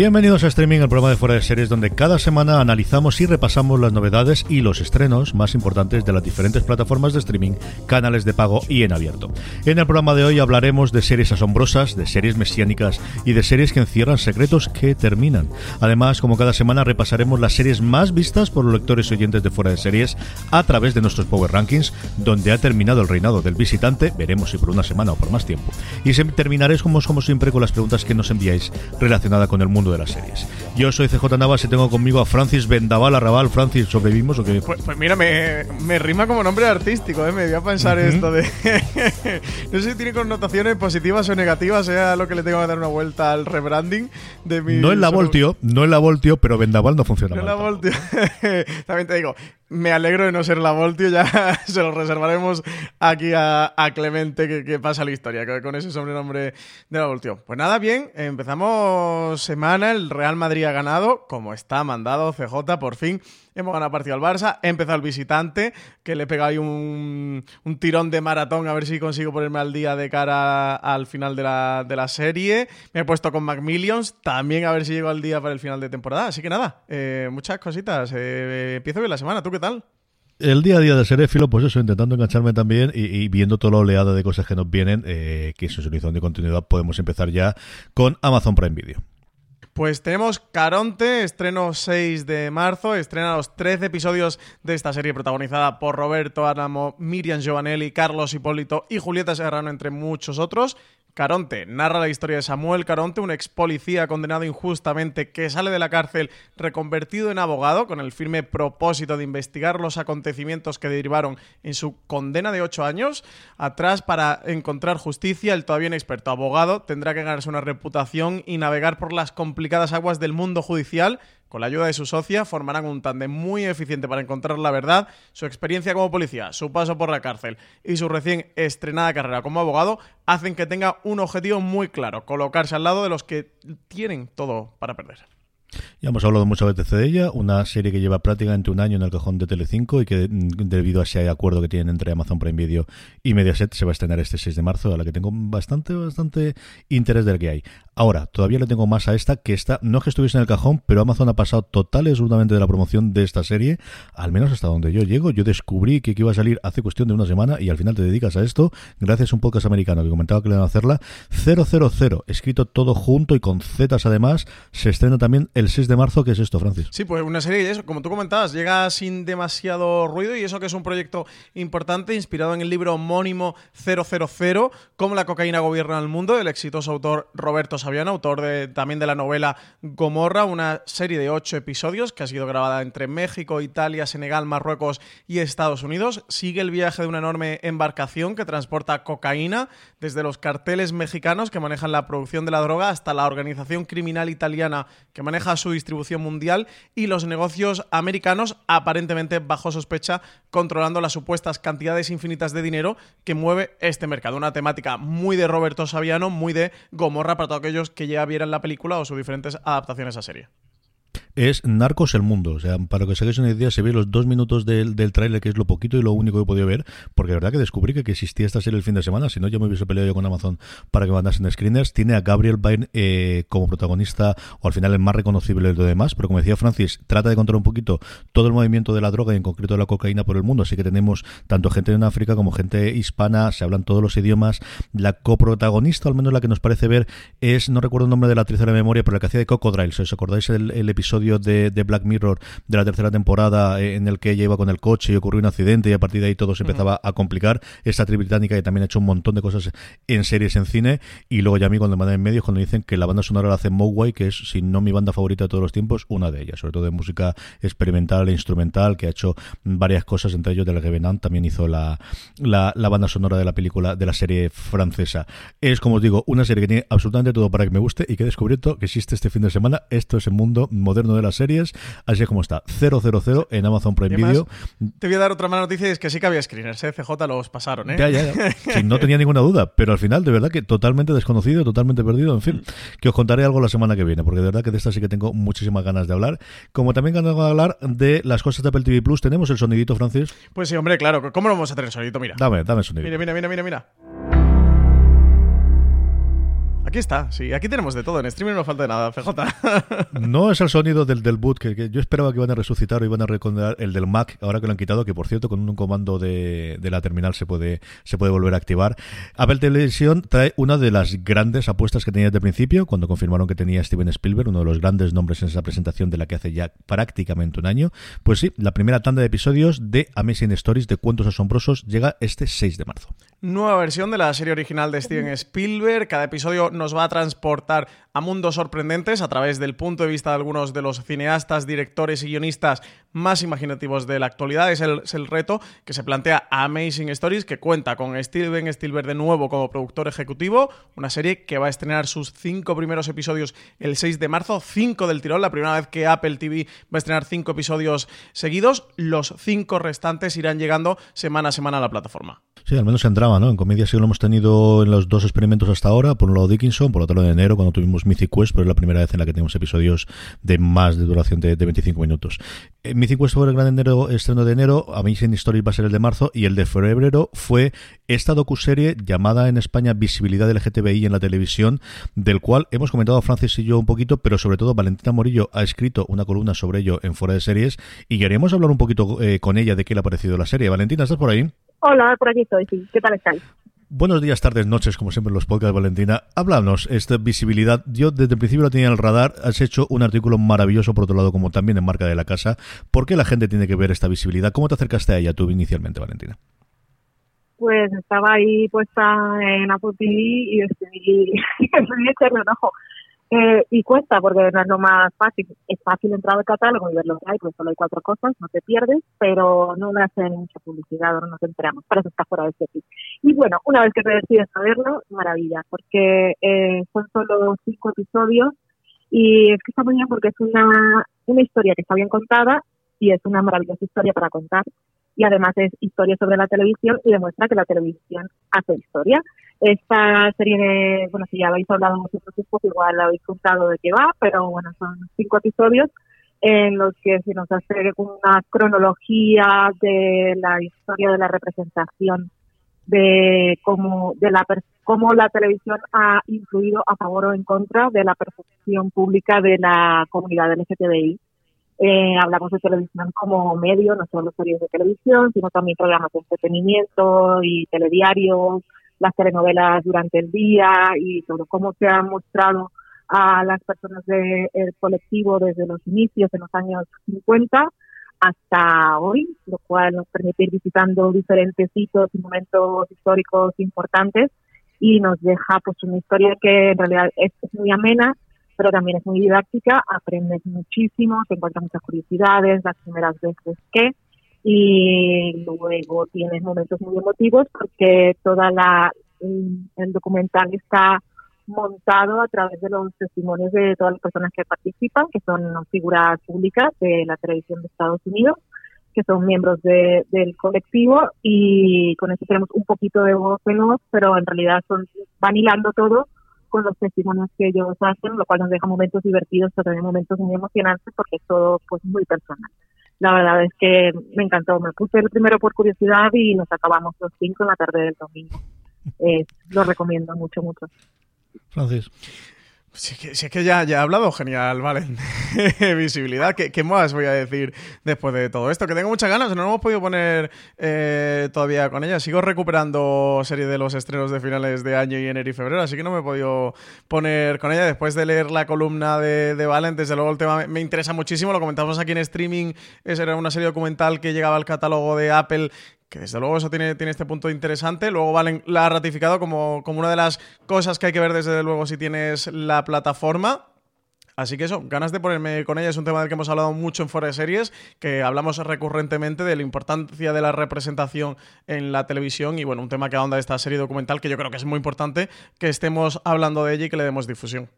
Bienvenidos a Streaming, el programa de fuera de series donde cada semana analizamos y repasamos las novedades y los estrenos más importantes de las diferentes plataformas de streaming, canales de pago y en abierto. En el programa de hoy hablaremos de series asombrosas, de series mesiánicas y de series que encierran secretos que terminan. Además, como cada semana repasaremos las series más vistas por los lectores y oyentes de fuera de series a través de nuestros Power Rankings, donde ha terminado el reinado del visitante, veremos si por una semana o por más tiempo. Y terminaré como, como siempre con las preguntas que nos enviáis relacionadas con el mundo de las series. Yo soy CJ Navas y tengo conmigo a Francis Vendaval Arrabal. Francis, ¿sobrevivimos o qué? Pues, pues mira, me, me rima como nombre artístico, ¿eh? Me voy a pensar esto de... no sé si tiene connotaciones positivas o negativas, sea lo que le tengo que dar una vuelta al rebranding de mi... No en la Voltio, no en la Voltio, pero Vendaval no funciona No mal. la Voltio. También te digo, me alegro de no ser la Voltio, ya se lo reservaremos aquí a, Clemente que, que pasa la historia con ese sobrenombre de la Voltio. Pues nada, bien, empezamos semana, el Real Madrid ha ganado, como está mandado CJ, por fin. Hemos ganado partido al Barça, he empezado el visitante, que le he pegado ahí un, un tirón de maratón a ver si consigo ponerme al día de cara al final de la, de la serie. Me he puesto con Macmillions, también a ver si llego al día para el final de temporada. Así que nada, eh, muchas cositas. Eh, empiezo bien la semana, ¿tú qué tal? El día a día de Serefilo, pues eso, intentando engancharme también y, y viendo toda la oleada de cosas que nos vienen, eh, que es un horizonte de continuidad, podemos empezar ya con Amazon Prime Video. Pues tenemos Caronte, estreno 6 de marzo, estrena los 13 episodios de esta serie protagonizada por Roberto Álamo, Miriam Giovanelli, Carlos Hipólito y Julieta Serrano, entre muchos otros. Caronte narra la historia de Samuel Caronte, un ex policía condenado injustamente que sale de la cárcel reconvertido en abogado con el firme propósito de investigar los acontecimientos que derivaron en su condena de 8 años. Atrás, para encontrar justicia, el todavía inexperto abogado tendrá que ganarse una reputación y navegar por las complicadas aguas del mundo judicial con la ayuda de su socia formarán un tándem muy eficiente para encontrar la verdad. Su experiencia como policía, su paso por la cárcel y su recién estrenada carrera como abogado hacen que tenga un objetivo muy claro, colocarse al lado de los que tienen todo para perder. Ya hemos hablado muchas veces de ella, una serie que lleva prácticamente un año en el cajón de Telecinco y que mm, debido a ese acuerdo que tienen entre Amazon Prime Video y Mediaset se va a estrenar este 6 de marzo, a la que tengo bastante, bastante interés del que hay. Ahora, todavía le tengo más a esta, que esta, no es que estuviese en el cajón, pero Amazon ha pasado total y absolutamente de la promoción de esta serie, al menos hasta donde yo llego. Yo descubrí que iba a salir hace cuestión de una semana y al final te dedicas a esto, gracias a un podcast americano que comentaba que le van a hacerla. 000, escrito todo junto y con zetas además, se estrena también el 6 de marzo, que es esto, Francis. Sí, pues una serie eso, como tú comentabas, llega sin demasiado ruido y eso que es un proyecto importante inspirado en el libro homónimo 000, cómo la cocaína gobierna el mundo, del exitoso autor Roberto Saviano, autor de, también de la novela Gomorra, una serie de ocho episodios que ha sido grabada entre México, Italia, Senegal, Marruecos y Estados Unidos. Sigue el viaje de una enorme embarcación que transporta cocaína desde los carteles mexicanos que manejan la producción de la droga hasta la organización criminal italiana que maneja su distribución mundial y los negocios americanos aparentemente bajo sospecha controlando las supuestas cantidades infinitas de dinero que mueve este mercado. Una temática muy de Roberto Saviano, muy de Gomorra para todos aquellos que ya vieran la película o sus diferentes adaptaciones a serie. Es Narcos el Mundo. O sea, para que os hagáis una idea, se ve los dos minutos del, del tráiler, que es lo poquito y lo único que he podido ver, porque la verdad que descubrí que, existía esta serie el fin de semana, si no ya me hubiese peleado yo con Amazon para que mandasen screeners. Tiene a Gabriel Byrne eh, como protagonista, o al final el más reconocible de lo demás, pero como decía Francis, trata de controlar un poquito todo el movimiento de la droga y en concreto de la cocaína por el mundo, así que tenemos tanto gente en África como gente hispana, se hablan todos los idiomas. La coprotagonista, al menos la que nos parece ver, es, no recuerdo el nombre de la actriz de la memoria, pero la que hacía de Cocodrile. ¿Os acordáis el episodio de, de, Black Mirror de la tercera temporada eh, en el que ella iba con el coche y ocurrió un accidente y a partir de ahí todo se empezaba a complicar? Esta actriz británica que también ha hecho un montón de cosas en series en cine y luego ya a mí cuando me mandan en medios cuando dicen que la banda sonora la hace Mogwai, que es, si no mi banda favorita de todos los tiempos, una de ellas, sobre todo de música experimental e instrumental, que ha hecho varias cosas, entre ellos del Revenant, también hizo la, la, la banda sonora de la película, de la serie francesa. Es, como os digo, una serie que tiene absolutamente todo para que me guste y que he descubierto que existe este fin de semana. Esto es el mundo moderno de las series, así es como está. 000 en Amazon Prime Video. Te voy a dar otra mala noticia y es que sí que había screeners, ¿eh? CJ los pasaron, ¿eh? Ya, ya, ya. Sí, no tenía ninguna duda, pero al final, de verdad que totalmente desconocido, totalmente perdido, en fin, que os contaré algo la semana que viene, porque de verdad que de esta sí que tengo muchísimas ganas de hablar. Como también ganas de hablar de las cosas de Apple TV Plus, ¿tenemos el sonidito, Francis? Pues sí, hombre, claro. ¿Cómo lo vamos a tener el sonidito? Mira. Dame, dame el sonidito. Mira, mira, mira, mira, mira. Aquí está, sí, aquí tenemos de todo. En streaming no falta de nada, FJ. No es el sonido del, del boot, que, yo esperaba que iban a resucitar o iban a recordar el del Mac, ahora que lo han quitado, que por cierto, con un comando de, de la terminal se puede, se puede volver a activar. Apple Televisión trae una de las grandes apuestas que tenía desde el principio, cuando confirmaron que tenía Steven Spielberg, uno de los grandes nombres en esa presentación de la que hace ya prácticamente un año. Pues sí, la primera tanda de episodios de Amazing Stories de Cuentos Asombrosos llega este 6 de marzo. Nueva versión de la serie original de Steven Spielberg. Cada episodio nos va a transportar a mundos sorprendentes a través del punto de vista de algunos de los cineastas, directores y guionistas más imaginativos de la actualidad. Es el, es el reto que se plantea Amazing Stories, que cuenta con Steven Spielberg de nuevo como productor ejecutivo. Una serie que va a estrenar sus cinco primeros episodios el 6 de marzo, cinco del tirón, la primera vez que Apple TV va a estrenar cinco episodios seguidos. Los cinco restantes irán llegando semana a semana a la plataforma. Sí, al menos entraba, ¿no? En comedia sí lo hemos tenido en los dos experimentos hasta ahora, por un lado Dickinson, por otro lado de enero, cuando tuvimos Mythic Quest, pero es la primera vez en la que tenemos episodios de más de duración de, de 25 minutos. Eh, Mythic Quest fue el gran enero, estreno de enero, Amazing Stories va a ser el de marzo, y el de febrero fue esta docuserie llamada en España Visibilidad LGTBI en la televisión, del cual hemos comentado Francis y yo un poquito, pero sobre todo Valentina Morillo ha escrito una columna sobre ello en Fuera de Series, y queremos hablar un poquito eh, con ella de qué le ha parecido la serie. Valentina, ¿estás por ahí? Hola, por aquí estoy, sí. ¿Qué tal estáis? Buenos días, tardes, noches, como siempre en los podcasts, Valentina. Háblanos, esta visibilidad. Yo desde el principio lo tenía en el radar. Has hecho un artículo maravilloso, por otro lado, como también en Marca de la Casa. ¿Por qué la gente tiene que ver esta visibilidad? ¿Cómo te acercaste a ella tú inicialmente, Valentina? Pues estaba ahí puesta en Apple TV y decidí, decidí echarle un ojo. Eh, y cuesta porque no es lo más fácil. Es fácil entrar al catálogo y ver lo que hay, pues solo hay cuatro cosas, no te pierdes, pero no le hacen mucha publicidad no nos enteramos. Para eso está fuera de serie. Y bueno, una vez que te decides a verlo, maravilla, porque eh, son solo cinco episodios y es que está muy bien porque es una, una historia que está bien contada y es una maravillosa historia para contar y además es historia sobre la televisión y demuestra que la televisión hace historia. Esta serie de, bueno, si ya habéis hablado vosotros poco, igual habéis contado de qué va, pero bueno, son cinco episodios en los que se nos hace una cronología de la historia de la representación de cómo de la cómo la televisión ha influido a favor o en contra de la percepción pública de la comunidad LGTBI. Eh, hablamos de televisión como medio, no solo series de televisión, sino también programas de entretenimiento y telediarios, las telenovelas durante el día y sobre cómo se han mostrado a las personas del colectivo desde los inicios en los años 50 hasta hoy, lo cual nos permite ir visitando diferentes hitos y momentos históricos importantes y nos deja pues una historia que en realidad es muy amena, pero también es muy didáctica, aprendes muchísimo, te encuentras muchas curiosidades, las primeras veces que, y luego tienes momentos muy emotivos porque toda la el documental está montado a través de los testimonios de todas las personas que participan, que son figuras públicas de la televisión de Estados Unidos, que son miembros de, del colectivo y con eso tenemos un poquito de voz en voz, pero en realidad son, van hilando todo con los testimonios que ellos hacen, lo cual nos deja momentos divertidos, pero también momentos muy emocionantes porque es todo pues muy personal. La verdad es que me encantó. Me puse el primero por curiosidad y nos acabamos los cinco en la tarde del domingo. Eh, lo recomiendo mucho, mucho. Francis. Si es que, ya, ya he hablado genial, vale. Visibilidad. ¿Qué, ¿Qué más voy a decir después de todo esto? Que tengo muchas ganas, no lo hemos podido poner eh, todavía con ella. Sigo recuperando serie de los estrenos de finales de año y enero y febrero, así que no me he podido poner con ella. Después de leer la columna de, de Valen, desde luego el tema me, me interesa muchísimo. Lo comentamos aquí en streaming. Esa era una serie documental que llegaba al catálogo de Apple que desde luego eso tiene, tiene este punto interesante. Luego Valen la ha ratificado como, como una de las cosas que hay que ver desde luego si tienes la plataforma. Así que eso, ganas de ponerme con ella. Es un tema del que hemos hablado mucho en de Series, que hablamos recurrentemente de la importancia de la representación en la televisión y bueno, un tema que ahonda esta serie documental que yo creo que es muy importante que estemos hablando de ella y que le demos difusión.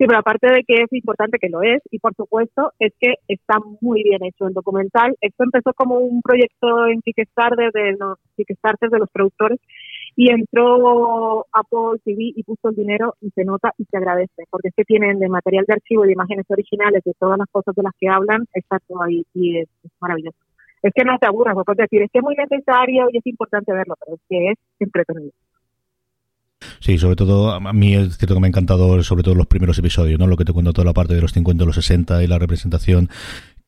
Sí, pero aparte de que es importante que lo es, y por supuesto, es que está muy bien hecho el documental. Esto empezó como un proyecto en Kickstarter de los Kickstarter de productores y entró Apple TV y puso el dinero y se nota y se agradece, porque es que tienen de material de archivo de imágenes originales de todas las cosas de las que hablan, está todo ahí y es, maravilloso. Es que no te aburras, porque decir, es que es muy necesario y es importante verlo, pero es que es entretenido. Sí, sobre todo, a mí es cierto que me ha encantado, sobre todo los primeros episodios, ¿no? Lo que te cuento toda la parte de los 50 y los 60 y la representación.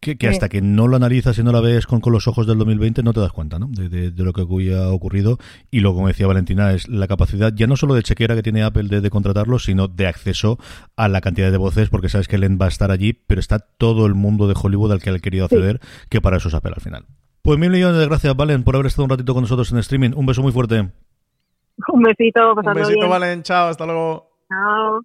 Que, que hasta que no lo analizas y no la ves con, con los ojos del 2020 no te das cuenta ¿no? de, de- de lo que ha ocurrido y lo como decía Valentina es la capacidad ya no solo de chequera que tiene Apple de, de contratarlo sino de acceso a la cantidad de voces porque sabes que Len va a estar allí pero está todo el mundo de Hollywood al que ha querido acceder que para eso es Apple al final pues mil millones de gracias Valen por haber estado un ratito con nosotros en streaming un beso muy fuerte Un besito, Un besito, bien. Valen. Chao, hasta luego. Chao.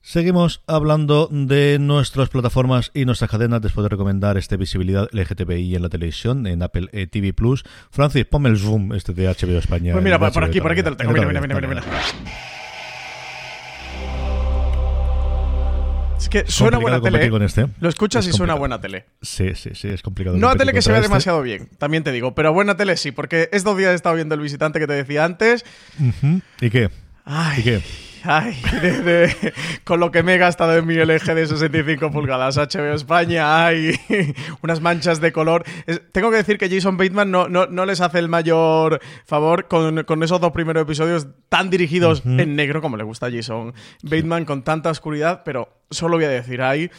Seguimos hablando de nuestras plataformas y nuestras cadenas después de recomendar este visibilidad LGTBI en la televisión en Apple eh, TV Plus. Francis, ponme el zoom este de HBO España. Pues mira, por, por HBO aquí, por aquí te lo tengo. Mira, Mira, mira, mira, mira. mira. Es que suena buena tele. con ¿eh? este. Lo escuchas Es y suena buena tele. Sí, sí, sí, es complicado. No a tele que se vea este. demasiado bien, también te digo, pero buena tele sí, porque estos días he estado viendo el visitante que te decía antes. ¿Y qué? Ay, ¿Y qué? Ay, de- de- con lo que me he gastado en mi LG de 65 pulgadas HBO España, hay unas manchas de color. Es- tengo que decir que Jason Bateman no, no, no les hace el mayor favor con, con esos dos primeros episodios tan dirigidos en negro como le gusta a Jason Bateman, con tanta oscuridad, pero solo voy a decir, ay,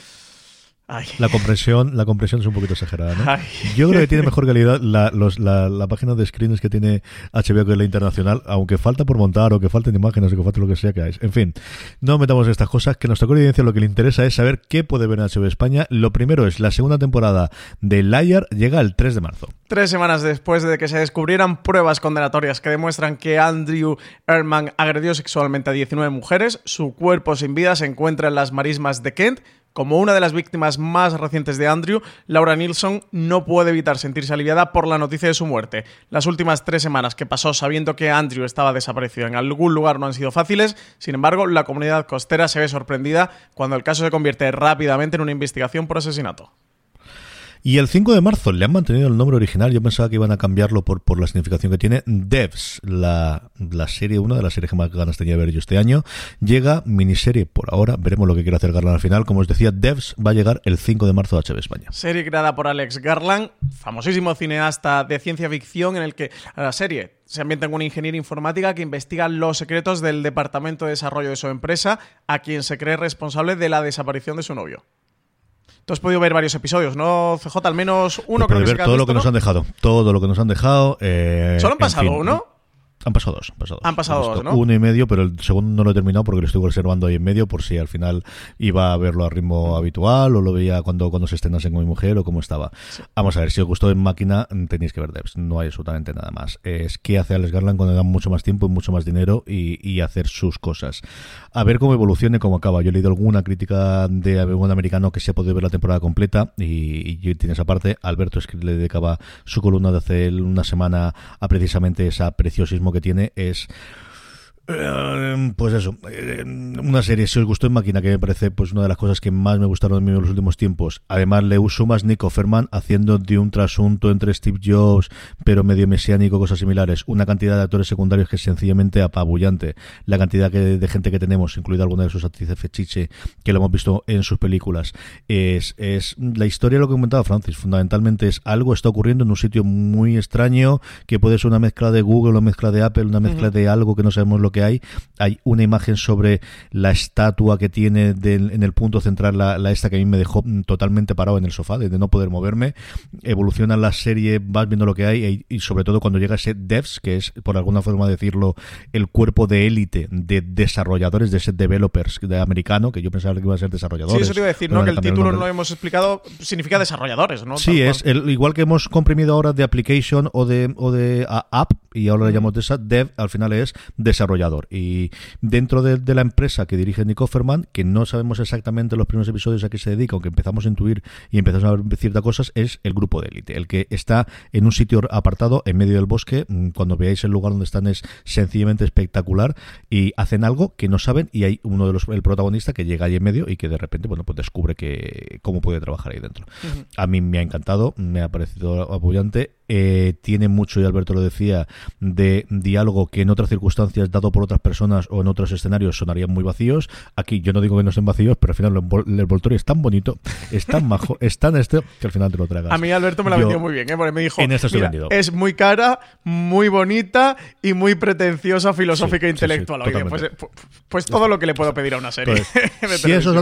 ay, La compresión, la compresión es un poquito exagerada, ¿no? ay. Yo creo que tiene mejor calidad la, los- la, la página de screens que tiene HBO que la internacional, aunque falta por montar o que falten imágenes o que falte lo que sea que hay. En fin, no metamos estas cosas, que nuestra audiencia lo que le interesa es saber qué puede ver en HBO España. Lo primero es la segunda temporada de Liar llega el 3 de marzo. Tres semanas después de que se descubrieran pruebas condenatorias que demuestran que Andrew Ehrman agredió sexualmente a 19 mujeres, su cuerpo sin vida se encuentra en las marismas de Kent. Como una de las víctimas más recientes de Andrew, Laura Nilsson no puede evitar sentirse aliviada por la noticia de su muerte. Las últimas tres semanas que pasó sabiendo que Andrew estaba desaparecido en algún lugar no han sido fáciles, sin embargo, la comunidad costera se ve sorprendida cuando el caso se convierte rápidamente en una investigación por asesinato. Y el 5 de marzo le han mantenido el nombre original. Yo pensaba que iban a cambiarlo por, por la significación que tiene. Devs, la, la serie, una de las series que más ganas tenía de ver yo este año. Llega miniserie por ahora. Veremos lo que quiere hacer Garland al final. Como os decía, Devs va a llegar el 5 de marzo a HBO España. Serie creada por Alex Garland, famosísimo cineasta de ciencia ficción, en el que la serie se ambienta en una ingeniera informática que investiga los secretos del departamento de desarrollo de su empresa, a quien se cree responsable de la desaparición de su novio. Tú has podido ver varios episodios, ¿no, CJ? Al menos uno creo que ver que has todo lo visto, que nos ¿no? han dejado. Todo lo que nos han dejado. eh, Solo han en pasado fin, uno. Han pasado dos. Han pasado dos. Han pasado dos, ¿no? Uno y medio, pero el segundo no lo he terminado porque lo estoy reservando ahí en medio por si al final iba a verlo a ritmo habitual o lo veía cuando, cuando se estrenase con mi mujer o cómo estaba. Vamos a ver, si os gustó en máquina, tenéis que ver Devs. No hay absolutamente nada más. Es qué hace Alex Garland cuando le dan mucho más tiempo y mucho más dinero y, y hacer sus cosas. A ver cómo evoluciona y cómo acaba. Yo he leído alguna crítica de algún americano que se ha podido ver la temporada completa y, y tiene esa parte. Alberto es que le dedicaba su columna de hace una semana a precisamente ese preciosismo que tiene. Es pues eso, eh, una serie, si os gustó en máquina, que me parece pues una de las cosas que más me gustaron de mí en los últimos tiempos. Además, le uso más Nico Ferman haciendo de un trasunto entre Steve Jobs, pero medio mesiánico, cosas similares. Una cantidad de actores secundarios que es sencillamente apabullante. La cantidad que- de gente que tenemos, incluida alguna de sus actrices fechiche, que lo hemos visto en sus películas. Es, es la historia, lo que comentaba Francis, fundamentalmente es algo está ocurriendo en un sitio muy extraño, que puede ser una mezcla de Google, una mezcla de Apple, una mezcla de algo que no sabemos lo que hay. Hay una imagen sobre la estatua que tiene en el punto central, la, la esta que a mí me dejó totalmente parado en el sofá, de, de no poder moverme. Evoluciona la serie, vas viendo lo que hay, y, y sobre todo cuando llega ese devs, que es, por alguna forma decirlo, el cuerpo de élite de desarrolladores, de ese developers de americano, que yo pensaba que iba a ser desarrolladores. Sí, eso te iba a decir, ¿no? Que el título no lo hemos explicado, significa desarrolladores, ¿no? Sí, Tal es el, igual que hemos comprimido ahora de application o de, o de a- app, y ahora le llamamos de esa, dev, al final es desarrollador. Y dentro de, de la empresa que dirige Nick Offerman, que no sabemos exactamente los primeros episodios a qué se dedica, aunque empezamos a intuir y empezamos a ver ciertas cosas, es el grupo de élite, el que está en un sitio apartado en medio del bosque. Mm, Cuando veáis el lugar donde están es sencillamente espectacular y hacen algo que no saben y hay uno de los el protagonista que llega ahí en medio y que de repente bueno pues descubre que cómo puede trabajar ahí dentro. A mí me ha encantado, me ha parecido apoyante. Eh, tiene mucho, y Alberto lo decía, de diálogo que en otras circunstancias, dado por otras personas o en otros escenarios, sonarían muy vacíos. Aquí yo no digo que no estén vacíos, pero al final el envol- el envoltorio es tan bonito, es tan majo, es tan este, que al final te lo tragas. A mí Alberto me la vendió muy bien, ¿eh? Porque me dijo, en es muy cara, muy bonita y muy pretenciosa, filosófica Sí, e intelectual. sí, sí, Oye, pues, eh, pu- pues todo lo que le puedo pedir a una serie. Entonces, de si eso os televisión.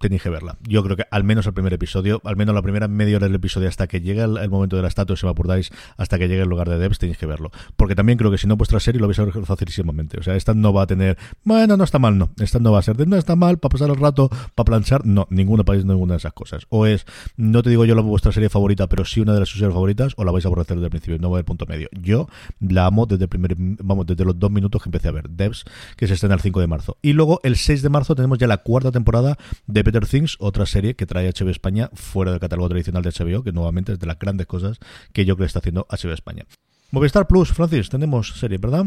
Tenéis que verla. Yo creo que al menos el primer episodio, al menos la primera media hora del episodio, hasta que llegue el, momento de la estatua, si me apuráis, hasta que llegue el lugar de Devs, tenéis que verlo. Porque también creo que si no vuestra serie lo vais a ver facilísimamente. O sea, esta no va a tener, bueno, no está mal, no. Esta no va a ser de, no está mal, para pasar el rato, para planchar, no. Ninguno país, ninguna de esas cosas. O es, no te digo yo la vuestra serie favorita, pero sí una de las sus series favoritas, o la vais a aborrecer desde el principio, no va a haber punto medio. Yo la amo desde el primer, vamos, desde los dos minutos que empecé a ver Devs, que se estrena el 5 de marzo. Y luego el 6 de marzo tenemos ya la cuarta temporada de Better Things, otra serie que trae HBO España fuera del catálogo tradicional de HBO, que nuevamente es de las grandes cosas que yo creo que está haciendo HBO España. Movistar Plus, Francis, tenemos serie, ¿verdad?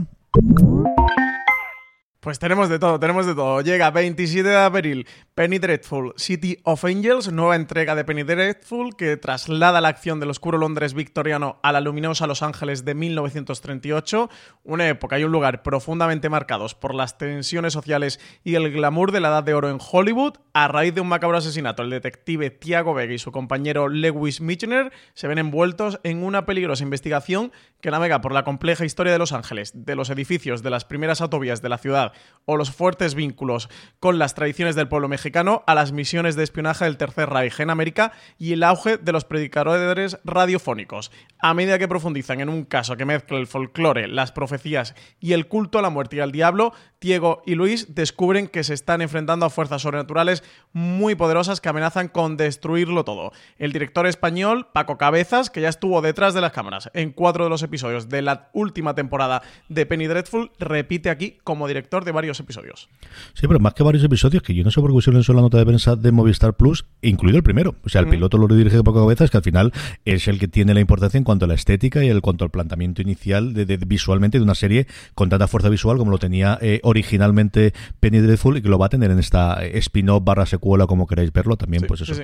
Pues tenemos de todo, tenemos de todo. Llega 27 de abril Penny Dreadful City of Angels, nueva entrega de Penny Dreadful que traslada la acción del oscuro Londres victoriano a la luminosa Los Ángeles de 1938, una época y un lugar profundamente marcados por las tensiones sociales y el glamour de la edad de oro en Hollywood. A raíz de un macabro asesinato, el detective Tiago Vega y su compañero Lewis Michener se ven envueltos en una peligrosa investigación que navega por la compleja historia de Los Ángeles, de los edificios, de las primeras autovías de la ciudad o los fuertes vínculos con las tradiciones del pueblo mexicano a las misiones de espionaje del Tercer Reich en América y el auge de los predicadores radiofónicos. A medida que profundizan en un caso que mezcla el folclore, las profecías y el culto a la muerte y al diablo, Diego y Luis descubren que se están enfrentando a fuerzas sobrenaturales muy poderosas que amenazan con destruirlo todo. El director español, Paco Cabezas, que ya estuvo detrás de las cámaras en cuatro de los episodios de la última temporada de Penny Dreadful, repite aquí como director de varios episodios. Sí, pero más que varios episodios, que yo no sé por qué pusieron en la nota de prensa de Movistar Plus, incluido el primero. O sea, el piloto lo dirige Paco Cabezas, que al final es el que tiene la importancia en cuanto a la estética y en cuanto al planteamiento inicial de, de- visualmente de una serie con tanta fuerza visual como lo tenía eh, originalmente Penny Dreadful y que lo va a tener en esta eh, spin-off barra secuela, como queráis verlo, también, Sí, pues sí, eso. sí.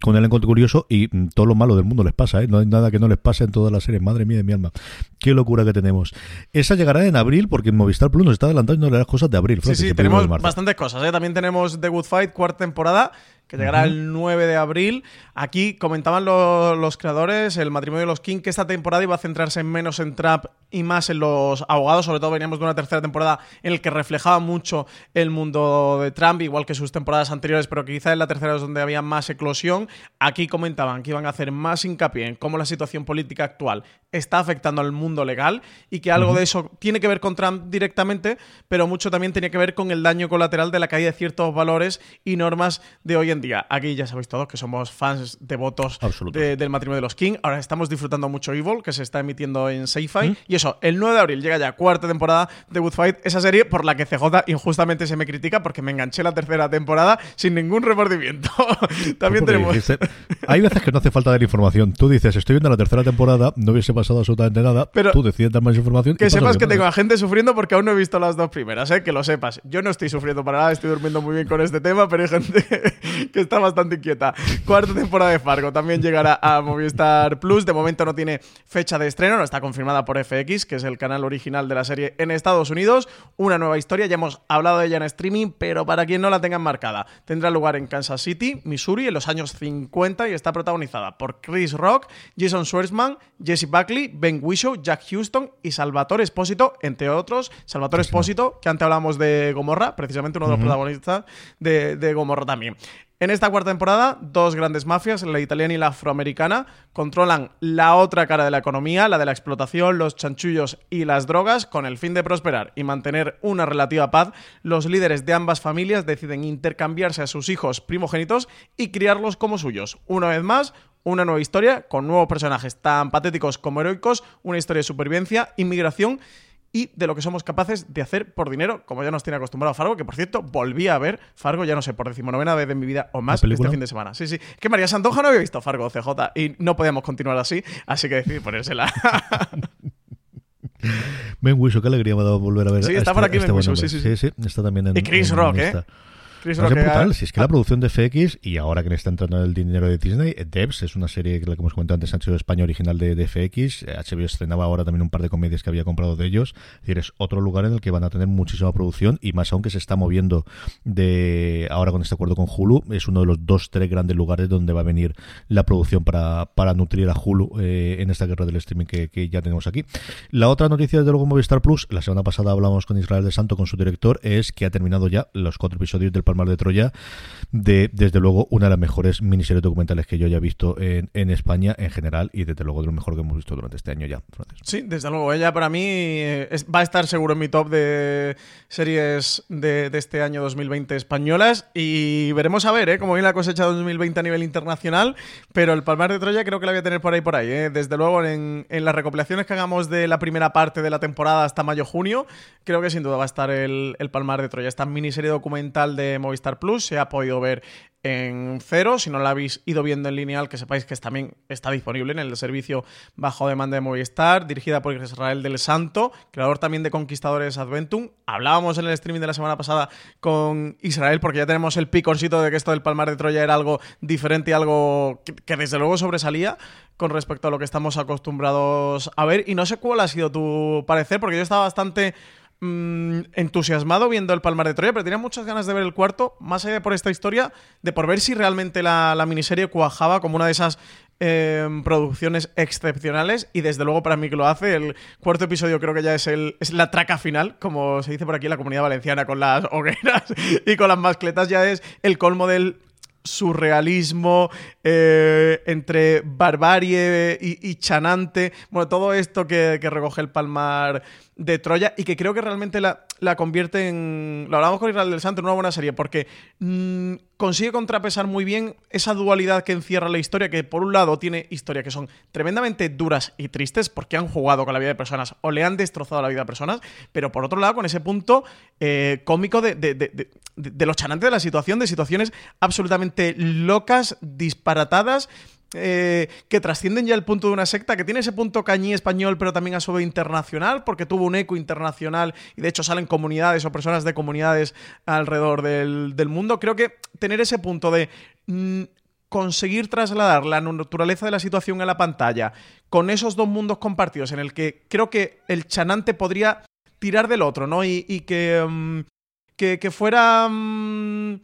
Con el encuentro curioso y mm, todo lo malo del mundo les pasa, ¿eh? No hay nada que no les pase en todas las series. Madre mía de mi alma. Qué locura que tenemos. Esa llegará en abril porque Movistar Plus nos está adelantando las cosas de abril. Sí, sí, tenemos bastantes cosas. ¿eh? También tenemos The Good Fight, cuarta temporada, que llegará el 9 de abril. Aquí comentaban lo- los creadores, el matrimonio de los King, que esta temporada iba a centrarse menos en trap y más en los abogados. Sobre todo veníamos de una tercera temporada en la que reflejaba mucho el mundo de Trump, igual que sus temporadas anteriores, pero que quizá en la tercera es donde había más eclosión. Aquí comentaban que iban a hacer más hincapié en cómo la situación política actual está afectando al mundo legal y que algo de eso tiene que ver con Trump directamente, pero mucho también tiene que ver con el daño colateral de la caída de ciertos valores y normas de hoy en en día. Aquí ya sabéis todos que somos fans devotos de- del matrimonio de los King. Ahora estamos disfrutando mucho Evil, que se está emitiendo en Sci-Fi. ¿Mm? Y eso, el 9 de abril llega ya cuarta temporada de Good Fight, esa serie por la que CJ injustamente se me critica porque me enganché la tercera temporada sin ningún remordimiento. También Porque tenemos... dijiste- hay veces que no hace falta dar información. Tú dices, estoy viendo la tercera temporada, no hubiese pasado absolutamente nada. Pero- tú decides dar más información. Que sepas que pasa. tengo a gente sufriendo porque aún no he visto las dos primeras, ¿eh? que lo sepas. Yo no estoy sufriendo para nada, estoy durmiendo muy bien con este tema, pero hay gente que está bastante inquieta. Cuarta temporada de Fargo también llegará a Movistar Plus. De momento no tiene fecha de estreno, no está confirmada por FX, que es el canal original de la serie en Estados Unidos. Una nueva historia, ya hemos hablado de ella en streaming, pero para quien no la tengan marcada, tendrá lugar en Kansas City, Missouri, en los años 50 y está protagonizada por Chris Rock, Jason Schwartzman, Jesse Buckley, Ben Whishaw, Jack Houston y Salvatore Espósito, entre otros. Salvatore Espósito, que antes hablamos de Gomorra, precisamente uno de los protagonistas de, de Gomorra también. En esta cuarta temporada, dos grandes mafias, la italiana y la afroamericana, controlan la otra cara de la economía, la de la explotación, los chanchullos y las drogas, con el fin de prosperar y mantener una relativa paz. Los líderes de ambas familias deciden intercambiarse a sus hijos primogénitos y criarlos como suyos. Una vez más, una nueva historia con nuevos personajes tan patéticos como heroicos, una historia de supervivencia, inmigración y de lo que somos capaces de hacer por dinero, como ya nos tiene acostumbrado Fargo, que por cierto, volví a ver Fargo, ya no sé, por decimonovena vez de mi vida o más este fin de semana. Sí, sí. Que María Santoja no había visto Fargo CJ y no podíamos continuar así, así que decidí ponérsela. Ben Whishaw, qué alegría me ha dado volver a ver. Sí, a está este- por aquí a este Ben buen Whishaw, hombre. sí, sí, está también en. Y Chris en Rock, ¿eh? Chris No brutal. Si es que la producción de FX y ahora que le está entrando el dinero de Disney, Devs es una serie que, que hemos comentado antes, ha sido España original de, de FX. HBO estrenaba ahora también un par de comedias que había comprado de ellos. Es decir, es otro lugar en el que van a tener muchísima producción y más aún que se está moviendo de ahora con este acuerdo con Hulu. Es uno de los dos, tres grandes lugares donde va a venir la producción para, para nutrir a Hulu eh, en esta guerra del streaming que, que ya tenemos aquí. La otra noticia, desde luego, Movistar Plus, la semana pasada hablamos con Israel de Santo, con su director, es que ha terminado ya los cuatro episodios del Palmar de Troya de, desde luego, una de las mejores miniseries documentales que yo haya visto en, España en general y desde luego de lo mejor que hemos visto durante este año ya. Sí, desde luego. Ella para mí eh, va a estar seguro en mi top de series de, este año 2020 españolas y veremos a ver ¿eh? cómo viene la cosecha 2020 a nivel internacional, pero el Palmar de Troya creo que la voy a tener por ahí por ahí. ¿eh? Desde luego en, en las recopilaciones que hagamos de la primera parte de la temporada hasta mayo-junio, creo que sin duda va a estar el, el Palmar de Troya. Esta miniserie documental de Movistar Plus se ha podido ver en cero. Si no la habéis ido viendo en lineal, que sepáis que también está disponible en el servicio bajo demanda de Movistar, dirigida por Israel del Santo, creador también de Conquistadores Adventum. Hablábamos en el streaming de la semana pasada con Israel, porque ya tenemos el piconcito de que esto del Palmar de Troya era algo diferente y algo que, que desde luego sobresalía con respecto a lo que estamos acostumbrados a ver. Y no sé cuál ha sido tu parecer, porque yo estaba bastante mm, entusiasmado viendo el Palmar de Troya, pero tenía muchas ganas de ver el cuarto, más allá por esta historia, de por ver si realmente la, la miniserie cuajaba como una de esas eh, producciones excepcionales y desde luego para mí que lo hace. El cuarto episodio creo que ya es, el, es la traca final, como se dice por aquí en la comunidad valenciana con las hogueras y con las mascletas, ya es el colmo del surrealismo eh, entre barbarie y, y chanante, bueno, todo esto que, que recoge el Palmar de Troya y que creo que realmente la, la convierte en... Lo hablamos con Israel del Santo en una buena serie porque mm, consigue contrapesar muy bien esa dualidad que encierra la historia, que por un lado tiene historias que son tremendamente duras y tristes porque han jugado con la vida de personas o le han destrozado la vida a personas, pero por otro lado con ese punto eh, cómico de, de, de, de, de lo chanante de la situación, de situaciones absolutamente locas, disparatadas, eh, que trascienden ya el punto de una secta, que tiene ese punto cañí español, pero también a su vez internacional, porque tuvo un eco internacional y de hecho salen comunidades o personas de comunidades alrededor del, del mundo. Creo que tener ese punto de mm, conseguir trasladar la naturaleza de la situación a la pantalla con esos dos mundos compartidos en el que creo que el chanante podría tirar del otro, ¿no? Y, mm, que, que fuera... mm,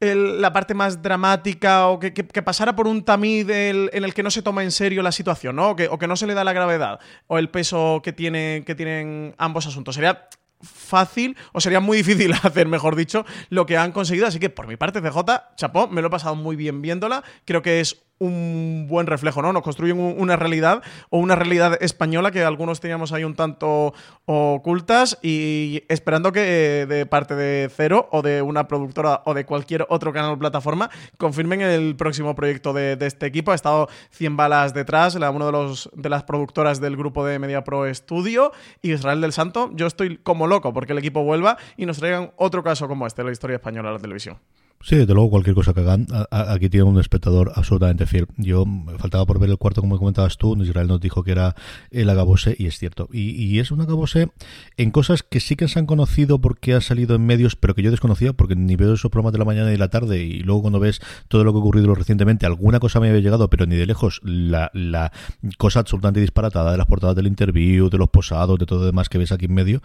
el- la parte más dramática o que, que- pasara por un tamiz en el que no se toma en serio la situación, ¿no? O que, o que no se le da la gravedad o el peso que, tiene, que tienen ambos asuntos. Sería fácil o sería muy difícil hacer, mejor dicho, lo que han conseguido. Así que por mi parte, CJ, chapó, me lo he pasado muy bien viéndola. Creo que es un buen reflejo, ¿no? Nos construyen un- una realidad o una realidad española que algunos teníamos ahí un tanto ocultas y esperando que eh, de parte de Cero o de una productora o de cualquier otro canal o plataforma confirmen el próximo proyecto de, de este equipo. Ha estado 100 balas detrás, la, uno de, de las productoras del grupo de Media Pro Studio, Israel del Santo. Yo estoy como loco porque el equipo vuelva y nos traigan otro caso como este, la historia española a la televisión. Sí, desde luego cualquier cosa que hagan, aquí tiene un espectador absolutamente fiel. Yo faltaba por ver el cuarto, como comentabas tú, Israel nos dijo que era el agabose y es cierto. Y, y es un agabose en cosas que sí que se han conocido porque ha salido en medios, pero que yo desconocía porque ni veo esos programas de la mañana y de la tarde y luego cuando ves todo lo que ha ocurrido recientemente, alguna cosa me había llegado, pero ni de lejos la, la cosa absolutamente disparatada de las portadas del interview, de los posados, de todo lo demás que ves aquí en medio.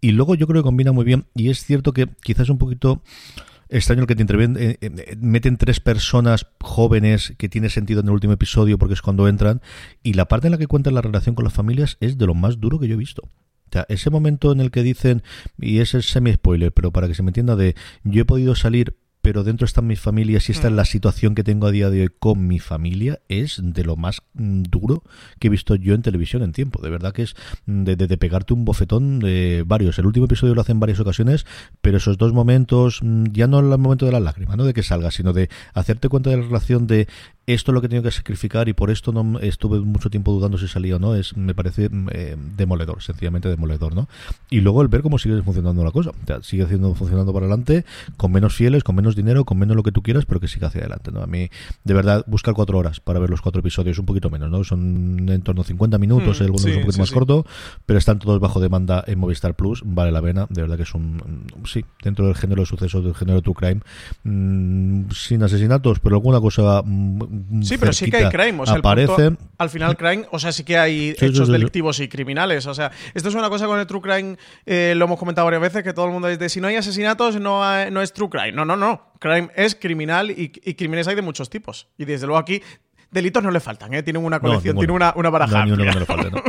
Y luego yo creo que combina muy bien y es cierto que quizás un poquito extraño el que te interviene. eh, eh, meten tres personas jóvenes que tiene sentido en el último episodio porque es cuando entran. Y la parte en la que cuentan la relación con las familias es de lo más duro que yo he visto. O sea, ese momento en el que dicen, y ese es semi-spoiler, pero para que se me entienda, de yo he podido salir, pero dentro están mis familias y esta es la situación que tengo a día de hoy con mi familia, es de lo más mm, duro que he visto yo en televisión en tiempo. De verdad que es mm, de, de- de pegarte un bofetón de varios. El último episodio lo hace en varias ocasiones, pero esos dos momentos, mm, ya no el momento de las lágrimas, no de que salga, sino de hacerte cuenta de la relación de esto es lo que tengo que sacrificar y por esto no estuve mucho tiempo dudando si salía o no, es me parece mm, eh, demoledor, sencillamente demoledor, ¿no? Y luego el ver cómo sigue funcionando la cosa, o sea, sigue haciendo, funcionando para adelante, con menos fieles, con menos dinero, con menos lo que tú quieras, pero que siga hacia adelante, ¿no? A mí, de verdad, buscar cuatro horas para ver los cuatro episodios, un poquito menos, ¿no? Son en torno a 50 minutos, Mm, algunos sí, un poquito sí, más sí. corto, pero están todos bajo demanda en Movistar Plus, vale la pena, de verdad que es un, sí, dentro del género de sucesos, del género true crime, mm, sin asesinatos, pero alguna cosa mm, Sí, pero sí que hay crime. O sea, el aparece. punto- al final, crime, o sea, sí que hay sí, hechos sí, sí. delictivos y criminales. O sea, esto es una cosa con el true crime, eh, lo hemos comentado varias veces, que todo el mundo dice, si no hay asesinatos, no, hay- no es true crime. No, no, no. Crime es criminal y, y crímenes hay de muchos tipos. Y desde luego aquí, delitos no le faltan, ¿eh? Tienen una colección, ninguno. tiene una, una baraja No, uno amplia. que me le falte, ¿no?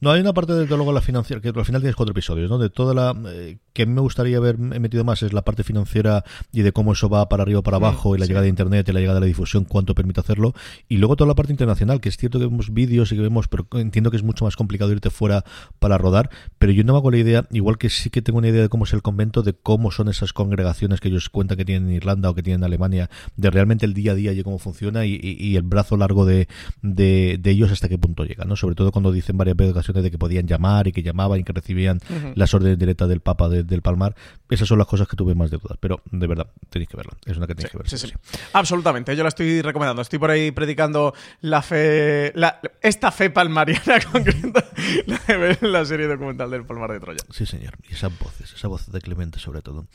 No, hay una parte de luego la financiera, que al final tienes cuatro episodios, ¿no? De toda la. eh, que me gustaría haber metido más es la parte financiera y de cómo eso va para arriba o para abajo, y la llegada de internet, y la llegada de la difusión, cuánto permite hacerlo. Y luego toda la parte internacional, que es cierto que vemos vídeos y que vemos, pero entiendo que es mucho más complicado irte fuera para rodar. Pero yo no me hago la idea, igual que sí que tengo una idea de cómo es el convento, de cómo son esas congregaciones que ellos cuentan que tienen en Irlanda o que tienen en Alemania, de realmente el día a día y cómo funciona y, y- y el brazo largo de, de, de ellos hasta qué punto llega, ¿no? Sobre todo cuando dicen varias ocasiones de que podían llamar y que llamaban y que recibían las órdenes directas del Papa de- del Palmar. Esas son las cosas que tuve más de dudas, pero de verdad tenéis que verla. Es una que tenéis que ver. Sí, sí. Absolutamente, yo la estoy recomendando. Estoy por ahí predicando la fe. la- esta fe palmariana concreta, la de la serie documental del Palmar de Troya. Sí, señor. Y esas voces, esa voz de Clemente sobre todo.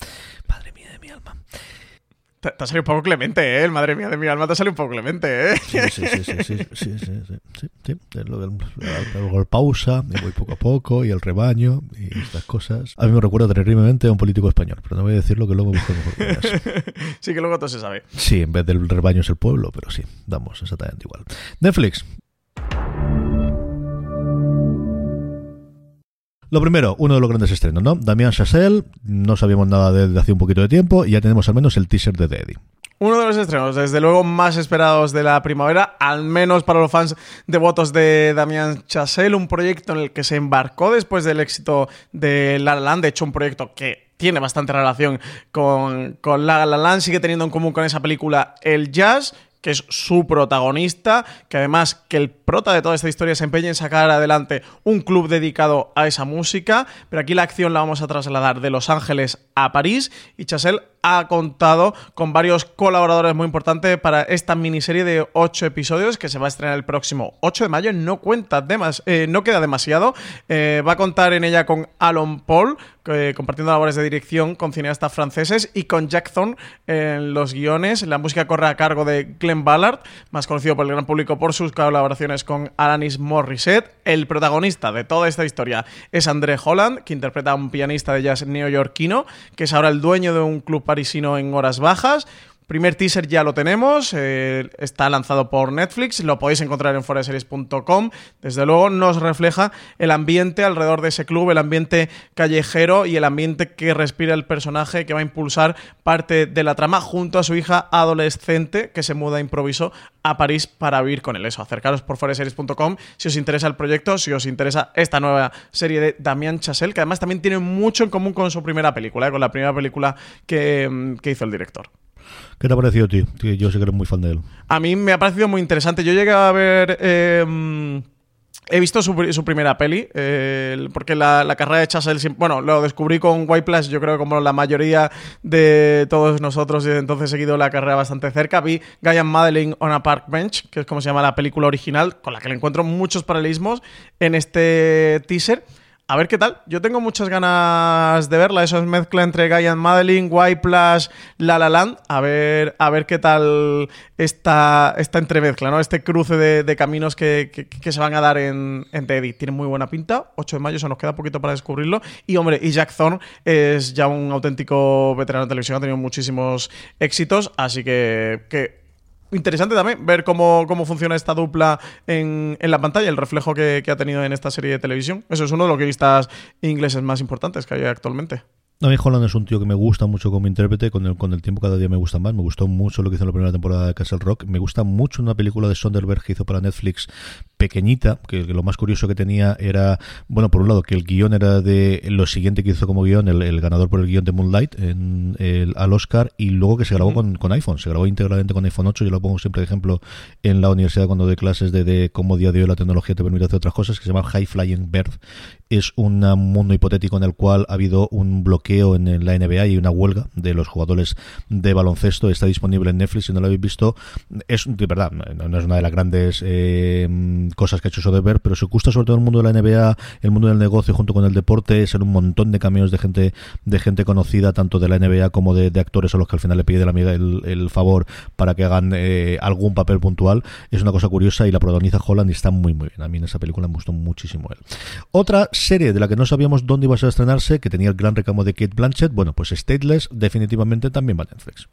Madre mía de mi alma. Te, te ha salido un poco clemente, ¿eh? El Madre mía de mi alma, te ha salido un poco clemente, ¿eh? Sí, sí, sí, sí, sí, sí, sí, sí, sí, lo del- Luego el pausa, y voy poco a poco, y el rebaño, y estas cosas. A mí me recuerda terriblemente a un político español, pero no voy a decirlo que luego busco mejor que sí que luego todo se sabe. Sí, en vez del rebaño es el pueblo, pero sí, damos exactamente igual. Netflix. Lo primero, uno de los grandes estrenos, ¿no? Damián Chazelle, no sabíamos nada de desde hace un poquito de tiempo y ya tenemos al menos el teaser de The Eddie. Uno de los estrenos, desde luego, más esperados de la primavera, al menos para los fans devotos de Damián Chazelle, un proyecto en el que se embarcó después del éxito de La La Land, de hecho un proyecto que tiene bastante relación con, con La La Land, sigue teniendo en común con esa película el jazz, que es su protagonista, que además que el prota de toda esta historia se empeña en sacar adelante un club dedicado a esa música, pero aquí la acción la vamos a trasladar de Los Ángeles a París. Y Chazelle ha contado con varios colaboradores muy importantes para esta miniserie de ocho episodios que se va a estrenar el próximo 8 de mayo. No cuenta demas, eh, no queda demasiado. Eh, va a contar en ella con Alon Paul, que- compartiendo labores de dirección con cineastas franceses y con Jack Thorne en los guiones. La música corre a cargo de Glenn Ballard, más conocido por el gran público por sus colaboraciones con Alanis Morissette. El protagonista de toda esta historia es André Holland, que interpreta a un pianista de jazz neoyorquino, que es ahora el dueño de un club parisino en horas bajas. Primer teaser ya lo tenemos, eh, está lanzado por Netflix, lo podéis encontrar en foreseries.com. Desde luego nos refleja el ambiente alrededor de ese club, el ambiente callejero y el ambiente que respira el personaje que va a impulsar parte de la trama junto a su hija adolescente que se muda improviso a París para vivir con él. Eso, acercaros por foreseries.com si os interesa el proyecto, si os interesa esta nueva serie de Damien Chazelle, que además también tiene mucho en común con su primera película, ¿eh? con la primera película que, mm, que hizo el director. ¿Qué te ha parecido a ti? Que yo sé que eres muy fan de él. A mí me ha parecido muy interesante. Yo llegué a ver. mm, he visto su, primera peli, eh, porque la, carrera de Chazelle, bueno, lo descubrí con White Plus, yo creo como la mayoría de todos nosotros, y entonces he seguido la carrera bastante cerca. Vi Guy and Madeline on a Park Bench, que es como se llama la película original, con la que le encuentro muchos paralelismos en este teaser. A ver qué tal. Yo tengo muchas ganas de verla. Eso es mezcla entre Guy and Madeline, White Plus, La La Land. A ver, a ver qué tal esta, esta entremezcla, ¿no? Este cruce de, caminos que, que- se van a dar en, Edit. Tiene muy buena pinta. 8 de mayo, se nos queda poquito para descubrirlo. Y hombre, y Jack Thorne es ya un auténtico veterano de televisión. Ha tenido muchísimos éxitos. Así que, que Interesante también ver cómo, cómo funciona esta dupla en, en la pantalla, el reflejo que, que ha tenido en esta serie de televisión. Eso es uno de los guionistas ingleses más importantes que hay actualmente. A mí Holland es un tío que me gusta mucho como intérprete, con el, con el tiempo cada día me gusta más. Me gustó mucho lo que hizo en la primera temporada de Castle Rock. Me gusta mucho una película de Sonderberg que hizo para Netflix pequeñita, que, lo más curioso que tenía era, bueno, por un lado, que el guion era de lo siguiente que hizo como guion, el, el ganador por el guion de Moonlight en el, al Oscar, y luego que se grabó con, con iPhone, se grabó íntegramente con iPhone 8. Yo lo pongo siempre de ejemplo en la universidad cuando doy clases de, de cómo día de hoy la tecnología te permite hacer otras cosas, que se llama High Flying Bird. Es un mundo hipotético en el cual ha habido un bloqueo en, en la NBA y una huelga de los jugadores de baloncesto. Está disponible en Netflix, si no lo habéis visto. Es de verdad, no, no es una de las grandes eh, cosas que ha hecho Soderbergh, pero se gusta sobre todo el mundo de la NBA, el mundo del negocio junto con el deporte. Salen un montón de cameos de gente de gente conocida, tanto de la NBA como de, de actores a los que al final le pide la amiga el, el favor para que hagan eh, algún papel puntual. Es una cosa curiosa y la protagoniza Holland y está muy muy bien. A mí en esa película me gustó muchísimo él. Otra serie de la que no sabíamos dónde iba a ser estrenarse, que tenía el gran recamo de Kate Blanchett, bueno, pues Stateless definitivamente también va a Netflix.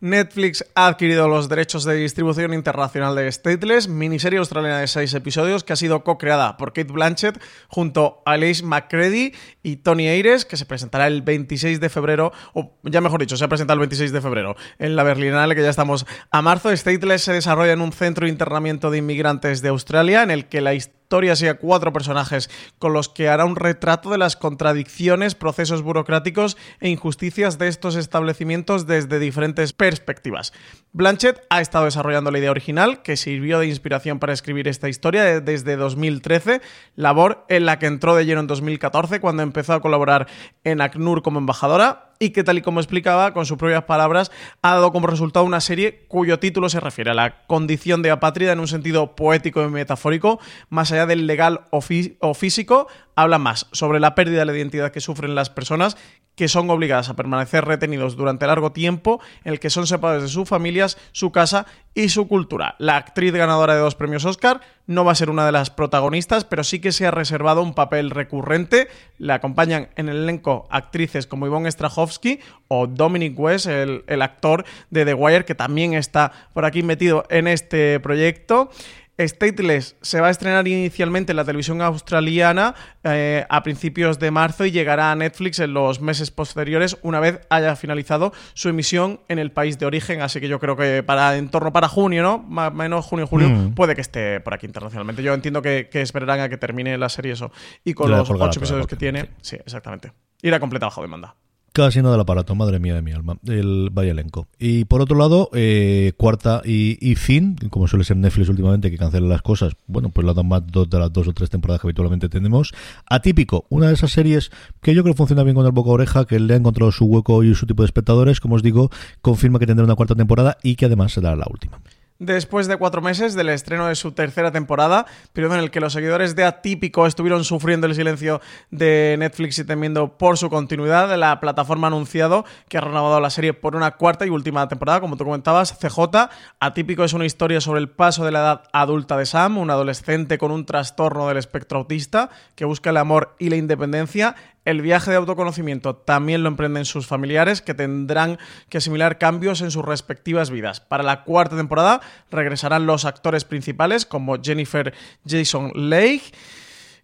Netflix ha adquirido los derechos de distribución internacional de Stateless, miniserie australiana de seis episodios que ha sido co-creada por Kate Blanchett junto a Alice McCready y Tony Ayres, que se presentará el 26 de febrero, o ya mejor dicho, se ha presentado el 26 de febrero en la Berlinale, que ya estamos a marzo. Stateless se desarrolla en un centro de internamiento de inmigrantes de Australia, en el que la historia historia sigue a cuatro personajes con los que hará un retrato de las contradicciones, procesos burocráticos e injusticias de estos establecimientos desde diferentes perspectivas. Blanchett ha estado desarrollando la idea original que sirvió de inspiración para escribir esta historia de- desde 2013, labor en la que entró de lleno en 2014 cuando empezó a colaborar en ACNUR como embajadora y que tal y como explicaba con sus propias palabras ha dado como resultado una serie cuyo título se refiere a la condición de apátrida en un sentido poético y metafórico, más allá del legal o, o físico, habla más sobre la pérdida de la identidad que sufren las personas que son obligadas a permanecer retenidos durante largo tiempo, en el que son separados de sus familias, su casa y su cultura. La actriz ganadora de dos premios Oscar no va a ser una de las protagonistas, pero sí que se ha reservado un papel recurrente. Le acompañan en el elenco actrices como Yvonne Strahovski o Dominic West, el, el actor de The Wire, que también está por aquí metido en este proyecto. Stateless se va a estrenar inicialmente en la televisión australiana eh, a principios de marzo y llegará a Netflix en los meses posteriores una vez haya finalizado su emisión en el país de origen. Así que yo creo que para en torno para junio, ¿no? Más o menos junio, julio, Mm. puede que esté por aquí internacionalmente. Yo entiendo que, que esperarán a que termine la serie eso. Y con los ocho episodios que tiene, sí, exactamente. Irá completa bajo demanda. Casi no del aparato, madre mía de mi alma, el vaya elenco. Y por otro lado, eh, cuarta y, fin, como suele ser Netflix últimamente, que cancela las cosas, bueno, pues la dan más dos de las dos o tres temporadas que habitualmente tenemos. Atípico, una de esas series que yo creo funciona bien con el boca oreja, que le ha encontrado su hueco y su tipo de espectadores, como os digo, confirma que tendrá una cuarta temporada y que además será la última. Después de cuatro meses del estreno de su tercera temporada, periodo en el que los seguidores de Atípico estuvieron sufriendo el silencio de Netflix y temiendo por su continuidad, la plataforma ha anunciado que ha renovado la serie por una cuarta y última temporada, como tú comentabas, CJ. Atípico es una historia sobre el paso de la edad adulta de Sam, un adolescente con un trastorno del espectro autista que busca el amor y la independencia El viaje de autoconocimiento también lo emprenden sus familiares, que tendrán que asimilar cambios en sus respectivas vidas. Para la cuarta temporada regresarán los actores principales, como Jennifer Jason Leigh.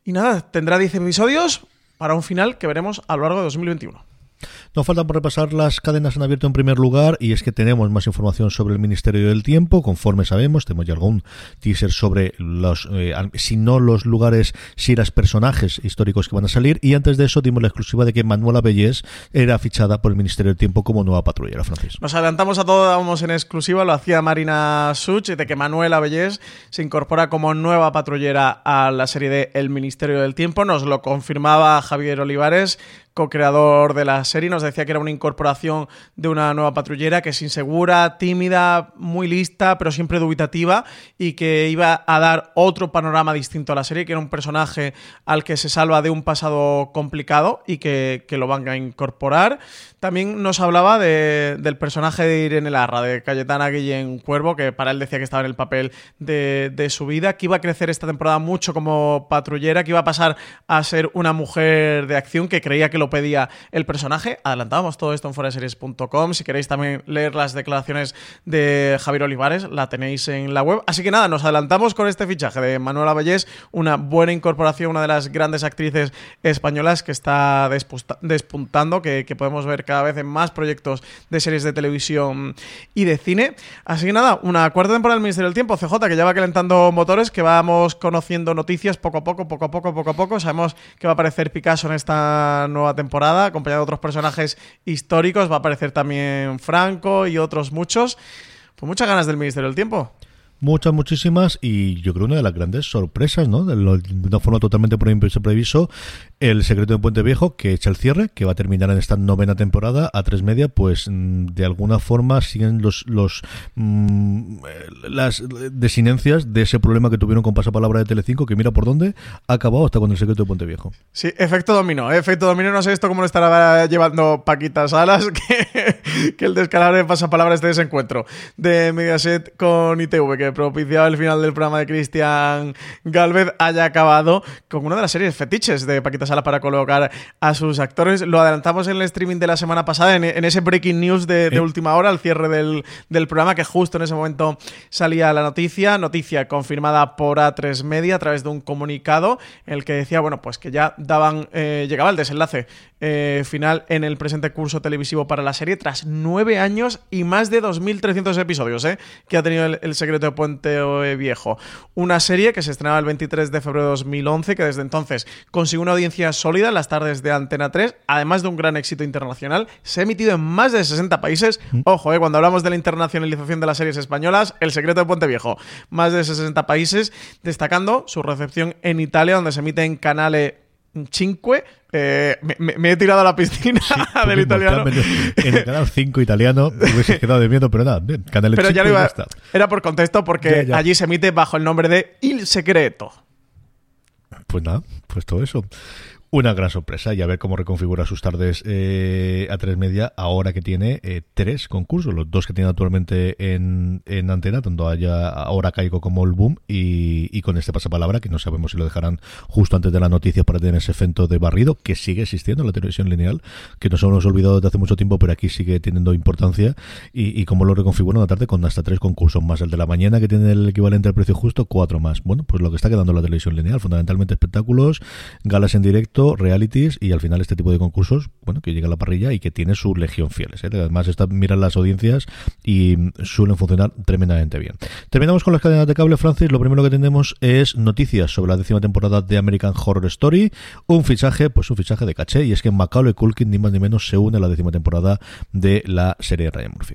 Y nada, tendrá 10 episodios para un final que veremos a lo largo de 2021. Nos falta por repasar las cadenas en abierto en primer lugar y es que tenemos más información sobre el Ministerio del Tiempo, conforme sabemos, tenemos ya algún teaser sobre los, eh, si no los lugares, si las personajes históricos que van a salir. Y antes de eso dimos la exclusiva de que Manuela Bellés era fichada por el Ministerio del Tiempo como nueva patrullera, Francis. Nos adelantamos a todo, vamos en exclusiva, lo hacía Marina Such, de que Manuela Bellés se incorpora como nueva patrullera a la serie de El Ministerio del Tiempo, nos lo confirmaba Javier Olivares, co-creador de la serie, nos decía que era una incorporación de una nueva patrullera que es insegura, tímida, muy lista, pero siempre dubitativa y que iba a dar otro panorama distinto a la serie, que era un personaje al que se salva de un pasado complicado y que, que lo van a incorporar. También nos hablaba de, del personaje de Irene Larra, de Cayetana Guillén Cuervo, que para él decía que estaba en el papel de, de su vida, que iba a crecer esta temporada mucho como patrullera, que iba a pasar a ser una mujer de acción, que creía que lo pedía el personaje. Adelantábamos todo esto en foreseries.com. Si queréis también leer las declaraciones de Javier Olivares, la tenéis en la web. Así que nada, nos adelantamos con este fichaje de Manuela Vallés, una buena incorporación, una de las grandes actrices españolas que está despuntando, que, que podemos ver cada vez en más proyectos de series de televisión y de cine. Así que nada, una cuarta temporada del Ministerio del Tiempo, CJ, que ya va calentando motores, que vamos conociendo noticias poco a poco, poco a poco, poco a poco. Sabemos que va a aparecer Picasso en esta nueva temporada, acompañado de otros personajes históricos. Va a aparecer también Franco y otros muchos. Pues muchas ganas del Ministerio del Tiempo. Muchas, muchísimas, y yo creo una de las grandes sorpresas, ¿no? De, lo, de una forma totalmente por previso, El secreto de Puente Viejo, que echa el cierre, que va a terminar en esta novena temporada, a tres media, pues de alguna forma siguen los, los mmm, las desinencias de ese problema que tuvieron con Pasapalabra de Telecinco, que mira por dónde ha acabado hasta con el secreto de Puente Viejo. Sí, efecto dominó, efecto dominó, no sé esto cómo lo estará llevando Paquita Salas, que, que el descalabro de Pasapalabra este desencuentro de Mediaset con ITV, que propiciado el final del programa de Cristian Galvez haya acabado con una de las series fetiches de Paquita Sala para colocar a sus actores. Lo adelantamos en el streaming de la semana pasada, en, en ese breaking news de, de, última hora, al cierre del, del, programa, que justo en ese momento salía la noticia, noticia confirmada por A3 Media a través de un comunicado, en el que decía, bueno, pues que ya daban, eh, llegaba el desenlace eh, final en el presente curso televisivo para la serie, tras nueve años y más de 2.300 episodios, eh, que ha tenido el, el secreto de Puente Viejo. Una serie que se estrenaba el 23 de febrero de 2011, que desde entonces consiguió una audiencia sólida en las tardes de Antena 3, además de un gran éxito internacional. Se ha emitido en más de 60 países. Ojo, eh, cuando hablamos de la internacionalización de las series españolas, El secreto de Puente Viejo. Más de 60 países, destacando su recepción en Italia, donde se emite en Canale 5. Eh, me, me, he tirado a la piscina sí, del italiano. En el canal 5 italiano hubiese quedado de miedo, pero nada, bien, canal pero ya, iba, ya Era por contexto, porque ya, ya. allí se emite bajo el nombre de Il Secreto. Pues nada, pues todo eso. Una gran sorpresa y a ver cómo reconfigura sus tardes eh, a tres media ahora que tiene eh, tres concursos, los dos que tiene actualmente en, en antena, tanto haya ahora caigo como el boom y, y, con este pasapalabra que no sabemos si lo dejarán justo antes de la noticia para tener ese efecto de barrido que sigue existiendo en la televisión lineal, que nos hemos olvidado desde hace mucho tiempo, pero aquí sigue teniendo importancia y, y cómo lo reconfigura una tarde con hasta tres concursos más el de la mañana que tiene el equivalente al precio justo, cuatro más. Bueno, pues lo que está quedando la televisión lineal, fundamentalmente espectáculos, galas en directo, realities y al final este tipo de concursos, bueno, que llega a la parrilla y que tiene su legión fieles. ¿eh? Además, está, miran las audiencias y suelen funcionar tremendamente bien. Terminamos con las cadenas de cable, Francis. Lo primero que tenemos es noticias sobre la décima temporada de American Horror Story. Un fichaje, pues un fichaje de caché, y es que Macaulay Culkin, ni más ni menos, se une a la décima temporada de la serie Ryan Murphy.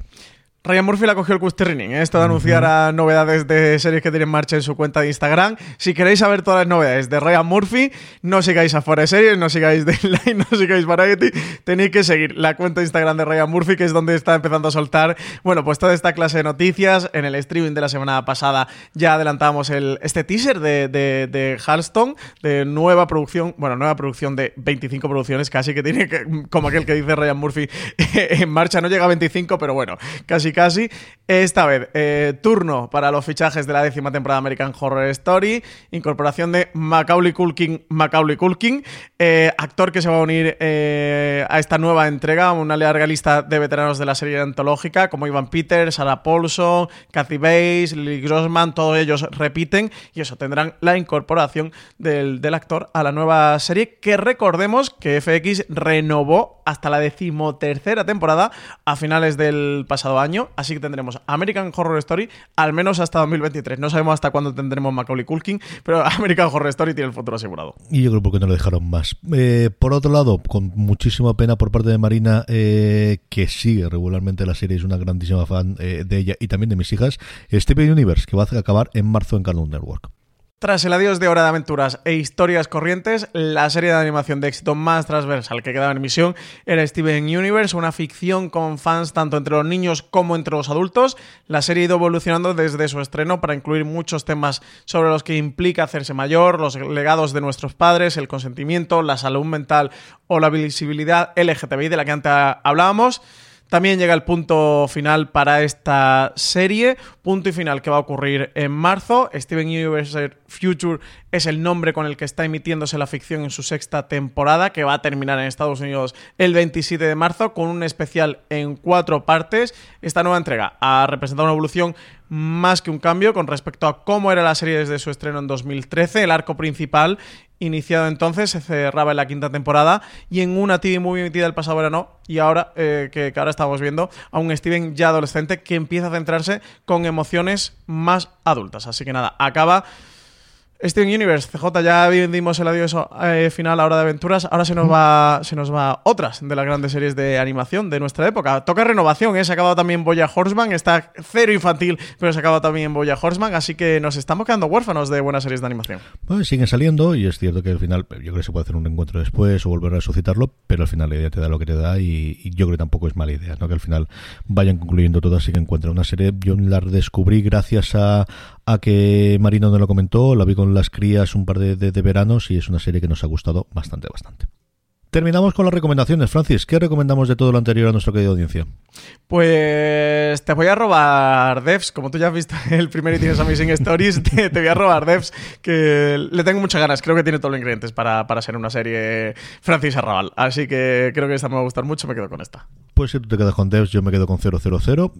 Ryan Murphy la cogió el Custerrining, ¿eh? esto de anunciar a novedades de series que tiene en marcha en su cuenta de Instagram. Si queréis saber todas las novedades de Ryan Murphy, no sigáis a Fuera de Series, no sigáis Deadline, no sigáis Variety, tenéis que seguir la cuenta de Instagram de Ryan Murphy, que es donde está empezando a soltar, bueno, pues toda esta clase de noticias. En el streaming de la semana pasada ya adelantamos el, este teaser de, de, de Halston, de nueva producción, bueno, nueva producción de 25 producciones, casi que tiene que, como aquel que dice Ryan Murphy, en marcha, no llega a 25, pero bueno, casi casi. Esta vez, eh, turno para los fichajes de la décima temporada American Horror Story, incorporación de Macaulay Culkin, Macaulay Culkin, eh, actor que se va a unir eh, a esta nueva entrega, una larga lista de veteranos de la serie antológica, como Ivan Peters, Sarah Paulson, Kathy Bates, Lily Grossman, todos ellos repiten y eso tendrán la incorporación del actor a la nueva serie que recordemos que FX renovó hasta la decimotercera temporada a finales del pasado año, así que tendremos American Horror Story al menos hasta 2023. No sabemos hasta cuándo tendremos Macaulay Culkin, pero American Horror Story tiene el futuro asegurado. Y yo creo porque no lo dejaron más. Eh, por otro lado, con muchísima pena por parte de Marina, eh, que sigue regularmente la serie, es una grandísima fan eh, de ella y también de mis hijas, Steven Universe, que va a acabar en marzo en Cartoon Network. Tras el adiós de Hora de Aventuras e Historias Corrientes, la serie de animación de éxito más transversal que quedaba en emisión era Steven Universe, una ficción con fans tanto entre los niños como entre los adultos. La serie ha ido evolucionando desde su estreno para incluir muchos temas sobre los que implica hacerse mayor, los legados de nuestros padres, el consentimiento, la salud mental o la visibilidad LGTBI de la que antes hablábamos. También llega el punto final para esta serie, punto y final que va a ocurrir en marzo. Steven Universe Future es el nombre con el que está emitiéndose la ficción en su sexta temporada, que va a terminar en Estados Unidos el 27 de marzo, con un especial en cuatro partes. Esta nueva entrega ha representado una evolución más que un cambio con respecto a cómo era la serie desde su estreno en 2013. El arco principal, iniciado entonces, se cerraba en la quinta temporada y en una TV muy emitida el pasado verano y ahora eh, que, que ahora estamos viendo a un Steven ya adolescente que empieza a centrarse con emociones más adultas. Así que nada, acaba Steven Universe, CJ, ya dimos el adiós eh, final a Hora de Aventuras. Ahora se nos va se nos va otras de las grandes series de animación de nuestra época. Toca renovación, ¿eh? se ha acabado también Boya Horseman, está cero infantil, pero se ha acabado también Boya Horseman, así que nos estamos quedando huérfanos de buenas series de animación. Bueno, siguen saliendo y es cierto que al final, yo creo que se puede hacer un encuentro después o volver a resucitarlo, pero al final la idea te da lo que te da y, y yo creo que tampoco es mala idea, ¿no? Que al final vayan concluyendo todas y que encuentren una serie. Yo la descubrí gracias a, a que Marino no lo comentó, la vi con las crías un par de, de, de, veranos y es una serie que nos ha gustado bastante, bastante. Terminamos con las recomendaciones. Francis, ¿qué recomendamos de todo lo anterior a nuestra querida audiencia? Pues te voy a robar devs, como tú ya has visto el primer y tienes Amazing Stories, te, te, voy a robar devs, que le tengo muchas ganas, creo que tiene todos los ingredientes para, para ser una serie Francis Arrabal, así que creo que esta me va a gustar mucho, me quedo con esta. Pues si tú te quedas con devs, yo me quedo con 000.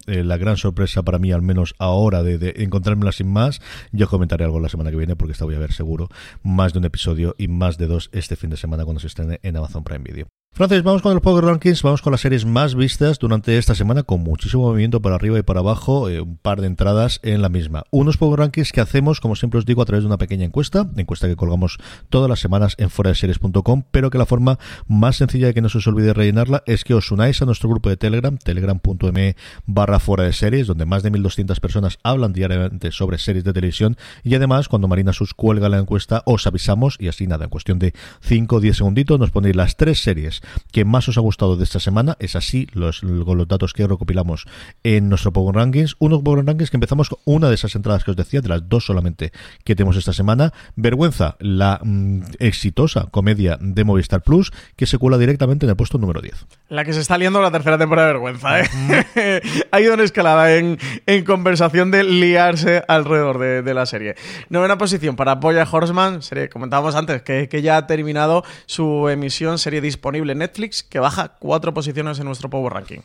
Eh, la gran sorpresa para mí, al menos ahora, de, de encontrármela sin más, yo comentaré algo la semana que viene, porque esta voy a ver seguro más de un episodio y más de dos este fin de semana cuando se estrene en Amazon Prime Video. Francis, vamos con los Power Rankings, vamos con las series más vistas durante esta semana, con muchísimo movimiento para arriba y para abajo, eh, un par de entradas en la misma. Unos Power Rankings que hacemos, como siempre os digo, a través de una pequeña encuesta, encuesta que colgamos todas las semanas en foradeseries.com, pero que la forma más sencilla de que no se os olvide rellenarla es que os unáis a nuestro grupo de Telegram, telegram.me barra fuera de series, donde más de 1200 personas hablan diariamente sobre series de televisión y además cuando Marina Sus cuelga la encuesta os avisamos y así nada, en cuestión de 5 o 10 segunditos nos ponéis las tres series que más os ha gustado de esta semana. Es así los, con los datos que recopilamos en nuestro Power Rankings. Unos Power Rankings que empezamos con una de esas entradas que os decía, de las dos solamente que tenemos esta semana. Vergüenza, la mm, exitosa comedia de Movistar Plus, que se cuela directamente en el puesto número 10. La que se está liando la tercera temporada de Vergüenza, ¿eh? ha ido en escalada en, en, conversación de liarse alrededor de, de, la serie. Novena posición para Boya Horseman, serie comentábamos antes, que, que ya ha terminado su emisión, serie disponible Netflix, que baja cuatro posiciones en nuestro Power Ranking.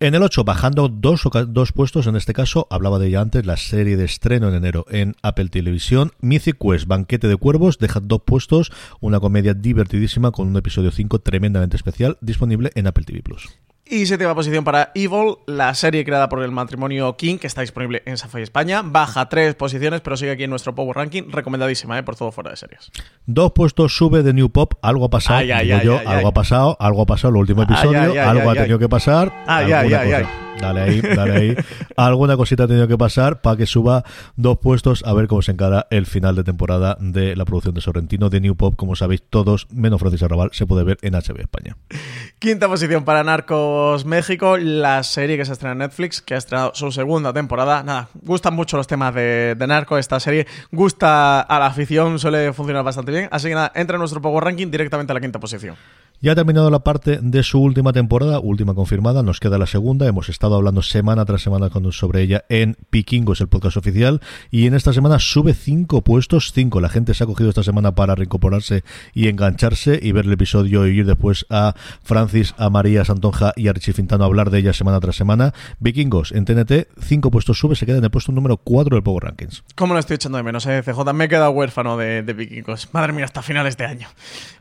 En el 8, bajando dos, dos puestos, en este caso, hablaba de ella antes, la serie de estreno en enero en Apple Televisión. Mythic Quest, Banquete de Cuervos, deja dos puestos, una comedia divertidísima con un episodio 5 tremendamente especial, disponible en Apple TV Plus. Y séptima posición para Evil, la serie creada por el matrimonio King, que está disponible en Safari España. Baja tres posiciones, pero sigue aquí en nuestro Power Ranking. Recomendadísima, ¿eh? por todo fuera de series. Dos puestos sube de New Pop. Algo ha pasado. Ay, ay, ay, yo, algo ha pasado, algo ha pasado el último episodio. algo ha tenido que pasar. Ay, ay, ay, ay. Dale ahí, dale ahí. Alguna cosita ha tenido que pasar para que suba dos puestos a ver cómo se encara el final de temporada de la producción de Sorrentino de New Pop. Como sabéis, todos, menos Francis Arrabal, se puede ver en HB España. Quinta posición para Narcos México, la serie que se estrena en Netflix, que ha estrenado su segunda temporada. Nada, gustan mucho los temas de, de Narco. Esta serie gusta a la afición, suele funcionar bastante bien. Así que nada, entra en nuestro Power Ranking directamente a la quinta posición. Ya ha terminado la parte de su última temporada, última confirmada, nos queda la segunda. Hemos estado hablando semana tras semana sobre ella en Pikingos, el podcast oficial, y en esta semana sube cinco puestos, cinco. La gente se ha cogido esta semana para reincorporarse y engancharse y ver el episodio y ir después a Francis, a María Santonja y a Richie Fintano a hablar de ella semana tras semana. Vikingos en TNT, cinco puestos sube, se queda en el puesto número 4 del Power Rankings. ¿Cómo lo estoy echando de menos, eh, CJ? Me he quedado huérfano de, de vikingos. Madre mía, hasta finales de año.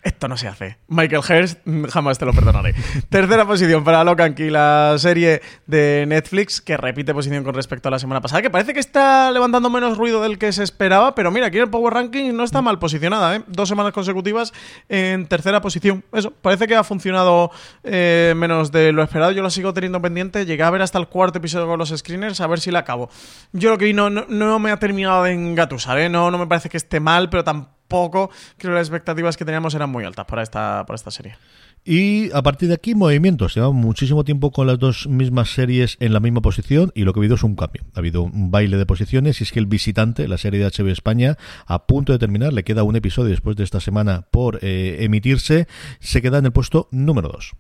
Esto no se hace. Michael Hurst, jamás te lo perdonaré. Tercera posición para Locan Key, la serie de Netflix, que repite posición con respecto a la semana pasada, que parece que está levantando menos ruido del que se esperaba, pero mira, aquí el Power Ranking no está mal posicionada, ¿eh? Dos semanas consecutivas en tercera posición. Eso, parece que ha funcionado eh, menos de lo esperado. Yo lo sigo teniendo pendiente. Llegué a ver hasta el cuarto episodio con los screeners, a ver si la acabo. Yo lo que vi no me ha terminado de engatusar, ¿eh? No, no me parece que esté mal, pero tampoco creo que las expectativas que teníamos eran muy altas para esta, para esta serie. Y a partir de aquí, movimientos. Llevamos muchísimo tiempo con las dos mismas series en la misma posición y lo que ha habido es un cambio. Ha habido un baile de posiciones y es que el visitante, la serie de HBO España, a punto de terminar, le queda un episodio después de esta semana por eh, emitirse, se queda en el puesto número 2.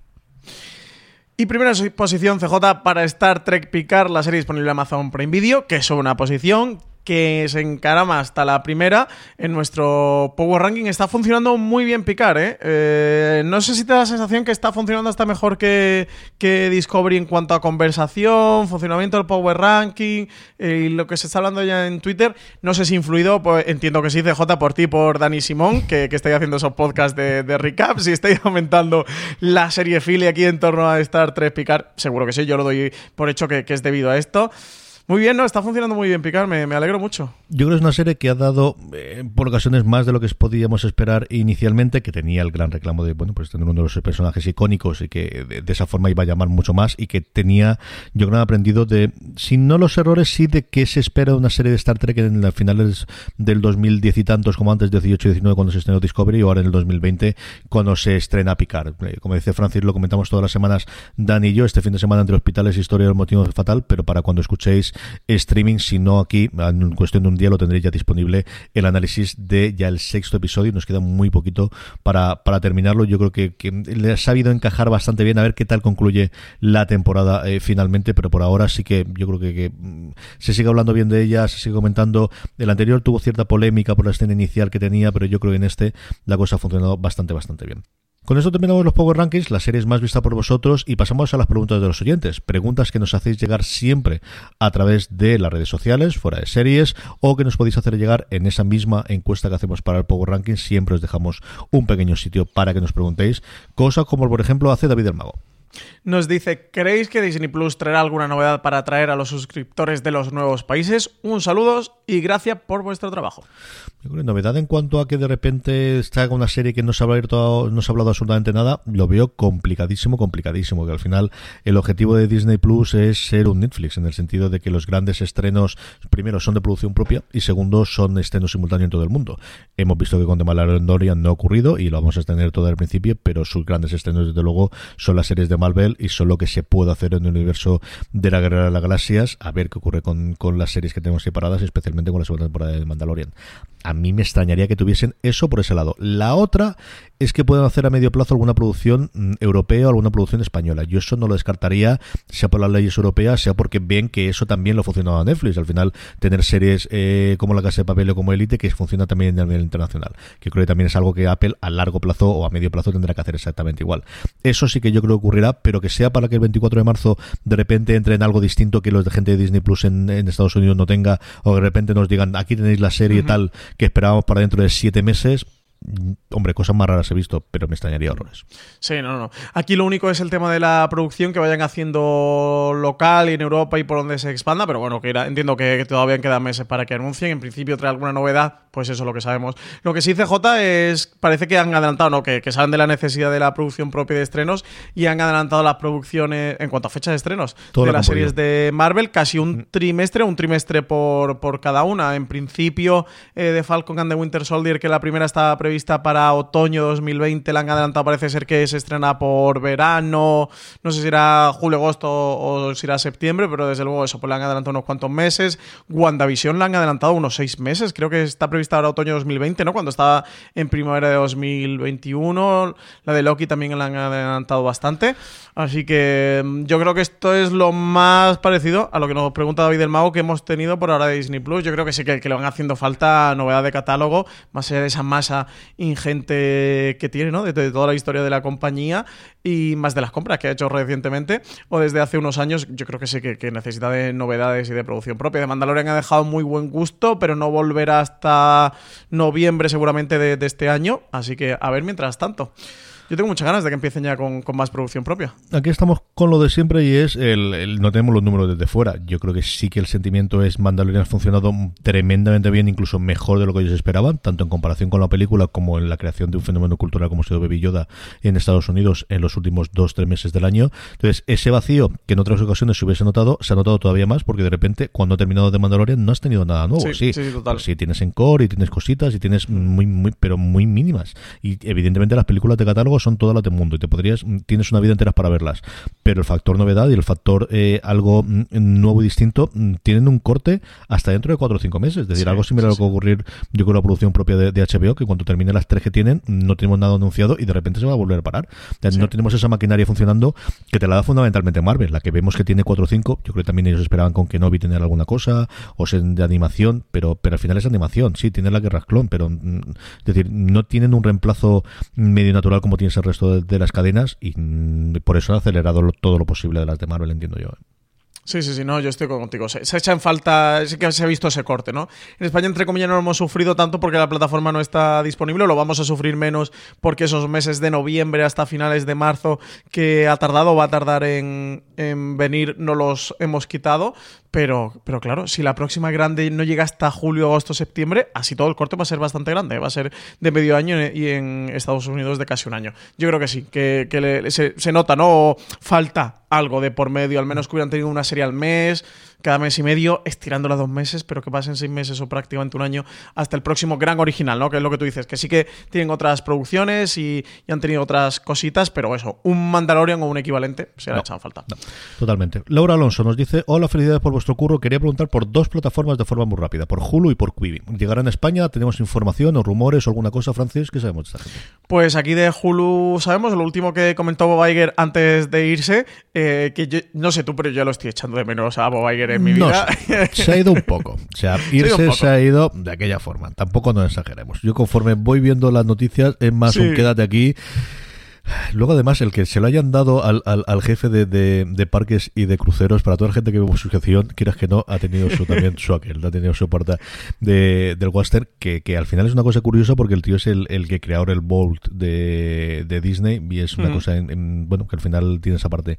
Y primera posición CJ para Star Trek Picard, la serie disponible en Amazon Prime Video, que es una posición que se encarama hasta la primera en nuestro Power Ranking. Está funcionando muy bien Picard, ¿eh? Eh, no sé si te da la sensación que está funcionando hasta mejor que, que Discovery en cuanto a conversación, funcionamiento del Power Ranking eh, y lo que se está hablando ya en Twitter. No sé si influido, pues entiendo que sí, CJ, por ti, por Dani Simón, que, que estáis haciendo esos podcasts de, de recap. Si estáis aumentando la serie Philly aquí en torno a Star Trek Picard, seguro que sí, yo lo doy por hecho que es debido a esto. Muy bien, ¿no? Está funcionando muy bien Picard, me, me alegro mucho. Yo creo que es una serie que ha dado eh, por ocasiones más de lo que podíamos esperar inicialmente, que tenía el gran reclamo de, bueno, pues tener uno de los personajes icónicos y que de, esa forma iba a llamar mucho más y que tenía, yo creo, aprendido de, si no los errores, sí de qué se espera una serie de Star Trek en las finales del 2010 y tantos, como antes, 18 y 19, cuando se estrenó Discovery, o ahora en el 2020, cuando se estrena Picard. Eh, Como dice Francis, lo comentamos todas las semanas, Dan y yo, este fin de semana entre hospitales, historia del motivo fatal, pero para cuando escuchéis streaming, si no aquí, en cuestión de un día lo tendréis ya disponible el análisis de ya el sexto episodio. Nos queda muy poquito para, para terminarlo. Yo creo que, que le ha sabido encajar bastante bien a ver qué tal concluye la temporada eh, finalmente, pero por ahora sí que yo creo que, que, mm, se sigue hablando bien de ella, se sigue comentando. El anterior tuvo cierta polémica por la escena inicial que tenía, pero yo creo que en este la cosa ha funcionado bastante, bastante bien. Con esto terminamos los Power Rankings, las series más vistas por vosotros y pasamos a las preguntas de los oyentes. Preguntas que nos hacéis llegar siempre a través de las redes sociales, fuera de series, o que nos podéis hacer llegar en esa misma encuesta que hacemos para el Power Rankings. Siempre os dejamos un pequeño sitio para que nos preguntéis, cosa como por ejemplo hace David el Mago. Nos dice, ¿creéis que Disney Plus traerá alguna novedad para atraer a los suscriptores de los nuevos países? Un saludo y gracias por vuestro trabajo. Novedad en cuanto a que de repente está con una serie que no se ha hablado, no se ha hablado absolutamente nada, lo veo complicadísimo, complicadísimo, que al final el objetivo de Disney Plus es ser un Netflix, en el sentido de que los grandes estrenos, primero, son de producción propia y segundo, son estrenos simultáneos en todo el mundo. Hemos visto que con The Mandalorian no ha ocurrido y lo vamos a tener todo al principio, pero sus grandes estrenos, desde luego, son las series de Marvel y son lo que se puede hacer en el universo de la Guerra de las Galaxias, a ver qué ocurre con, con las series que tenemos separadas, especialmente con la segunda temporada de Mandalorian. A mí me extrañaría que tuviesen eso por ese lado. La otra es que puedan hacer a medio plazo alguna producción mm, europea o alguna producción española. Yo eso no lo descartaría, sea por las leyes europeas, sea porque ven que eso también lo funcionaba Netflix. Al final, tener series eh, como La Casa de Papel o como Elite, que funciona también a nivel internacional. Que creo que también es algo que Apple a largo plazo o a medio plazo tendrá que hacer exactamente igual. Eso sí que yo creo que ocurrirá, pero que sea para que el 24 de marzo de repente entre en algo distinto que los de gente de Disney Plus en, en Estados Unidos no tenga, o de repente nos digan, aquí tenéis la serie tal que esperábamos para dentro de siete meses. Hombre, cosas más raras he visto, pero me extrañaría horrores. Sí, no, no. Aquí lo único es el tema de la producción que vayan haciendo local y en Europa y por donde se expanda, pero bueno, que era- entiendo que, que todavía quedan meses para que anuncien. En principio trae alguna novedad, pues eso es lo que sabemos. Lo que sí CJ es, parece que han adelantado, ¿no? Que, que saben de la necesidad de la producción propia de estrenos y han adelantado las producciones en cuanto a fechas de estrenos Todo de las series de Marvel, casi un trimestre, un trimestre por, por cada una. En principio, eh, de Falcon and the Winter Soldier, que la primera estaba prevista para otoño 2020, la han adelantado, parece ser que se estrena por verano, no sé si era julio, agosto o si era septiembre, pero desde luego eso, pues la han adelantado unos cuantos meses. WandaVision la han adelantado unos seis meses, creo que está prevista ahora otoño 2020, ¿no? Cuando estaba en primavera de 2021, la de Loki también la han adelantado bastante. Así que mm, yo creo que esto es lo más parecido a lo que nos pregunta David del Mago que hemos tenido por ahora de Disney Plus. Yo creo que sí que, que le van haciendo falta novedad de catálogo, más allá de esa masa ingente que tiene, ¿no? De, toda la historia de la compañía y más de las compras que ha hecho recientemente o desde hace unos años. Yo creo que sí que, necesita de novedades y de producción propia. De Mandalorian ha dejado muy buen gusto, pero no volverá hasta noviembre seguramente de este año. Así que a ver mientras tanto. Yo tengo muchas ganas de que empiecen ya con, con más producción propia. Aquí estamos con lo de siempre y es el, el- no tenemos los números desde fuera. Yo creo que sí que el sentimiento es Mandalorian ha funcionado tremendamente bien, incluso mejor de lo que ellos esperaban, tanto en comparación con la película como en la creación de un fenómeno cultural como ha sido Baby Yoda en Estados Unidos en los últimos dos tres meses del año. Entonces ese vacío que en otras ocasiones se hubiese notado se ha notado todavía más porque de repente cuando ha terminado de Mandalorian no has tenido nada nuevo. Sí, Sí, sí, sí, total. Pues sí, tienes encore y tienes cositas y tienes muy muy pero muy mínimas y evidentemente las películas de catálogo son todas las del mundo y te podrías tienes una vida entera para verlas. Pero el factor novedad y el factor eh, algo mm, nuevo y distinto mm, tienen un corte hasta dentro de cuatro o cinco meses. Es decir Sí, algo similar a lo sí, que va a ocurrir yo con la producción propia de, de HBO que cuando termine las tres que tienen no tenemos nada anunciado y de repente se va a volver a parar. O sea, no tenemos esa maquinaria funcionando que te la da fundamentalmente Marvel la que vemos que tiene cuatro o cinco yo creo que también ellos esperaban con que Novi tener alguna cosa o sea de animación pero pero al final es animación. Sí tiene la guerra clon pero mm, es decir no tienen un reemplazo medio natural como el resto de, de las cadenas y mm, por eso han acelerado lo- todo lo posible de las de Marvel entiendo yo. Sí, sí, sí, no, yo estoy contigo. Se, se echa en falta, sí que se ha visto ese corte, ¿no? En España, entre comillas, no lo hemos sufrido tanto porque la plataforma no está disponible, lo vamos a sufrir menos porque esos meses de noviembre hasta finales de marzo que ha tardado va a tardar en, en venir, no los hemos quitado. Pero, pero claro, si la próxima grande no llega hasta julio, agosto, septiembre, así todo el corte va a ser bastante grande. Va a ser de medio año y en Estados Unidos de casi un año. Yo creo que sí, que, que se nota, ¿no? Falta algo de por medio, al menos que hubieran tenido una serie al mes, cada mes y medio, estirándola dos meses, pero que pasen seis meses o prácticamente un año hasta el próximo gran original, ¿no? Que es lo que tú dices, que sí que tienen otras producciones y, y han tenido otras cositas, pero eso, un Mandalorian o un equivalente se le ha No. echado falta. Totalmente. Laura Alonso nos dice, hola, felicidades por vuestro curro. Quería preguntar por dos plataformas de forma muy rápida, por Hulu y por Quibi. ¿Llegarán a España? ¿Tenemos información o rumores o alguna cosa, Francis? ¿Qué sabemos de esta gente? Pues aquí de Hulu sabemos lo último que comentó Bob Iger antes de irse, eh, que yo- no sé tú, pero yo lo estoy echando de menos a Bob Iger en mi No vida. se ha ido un poco. O sea, irse se ha ido de aquella forma. Tampoco nos exageremos. Yo conforme voy viendo las noticias, es más Sí. un quédate aquí. Luego, además, el que se lo hayan dado al, al- al jefe de, de- de parques y de cruceros, para toda la gente que ve su gestión, quieras que no, ha tenido su también su aquel, ha tenido su parte de, del Western, que, que al final es una cosa curiosa porque el tío es el, el que creó el Bolt de, de Disney y es una Mm. cosa, en- en- bueno, que al final tiene esa parte.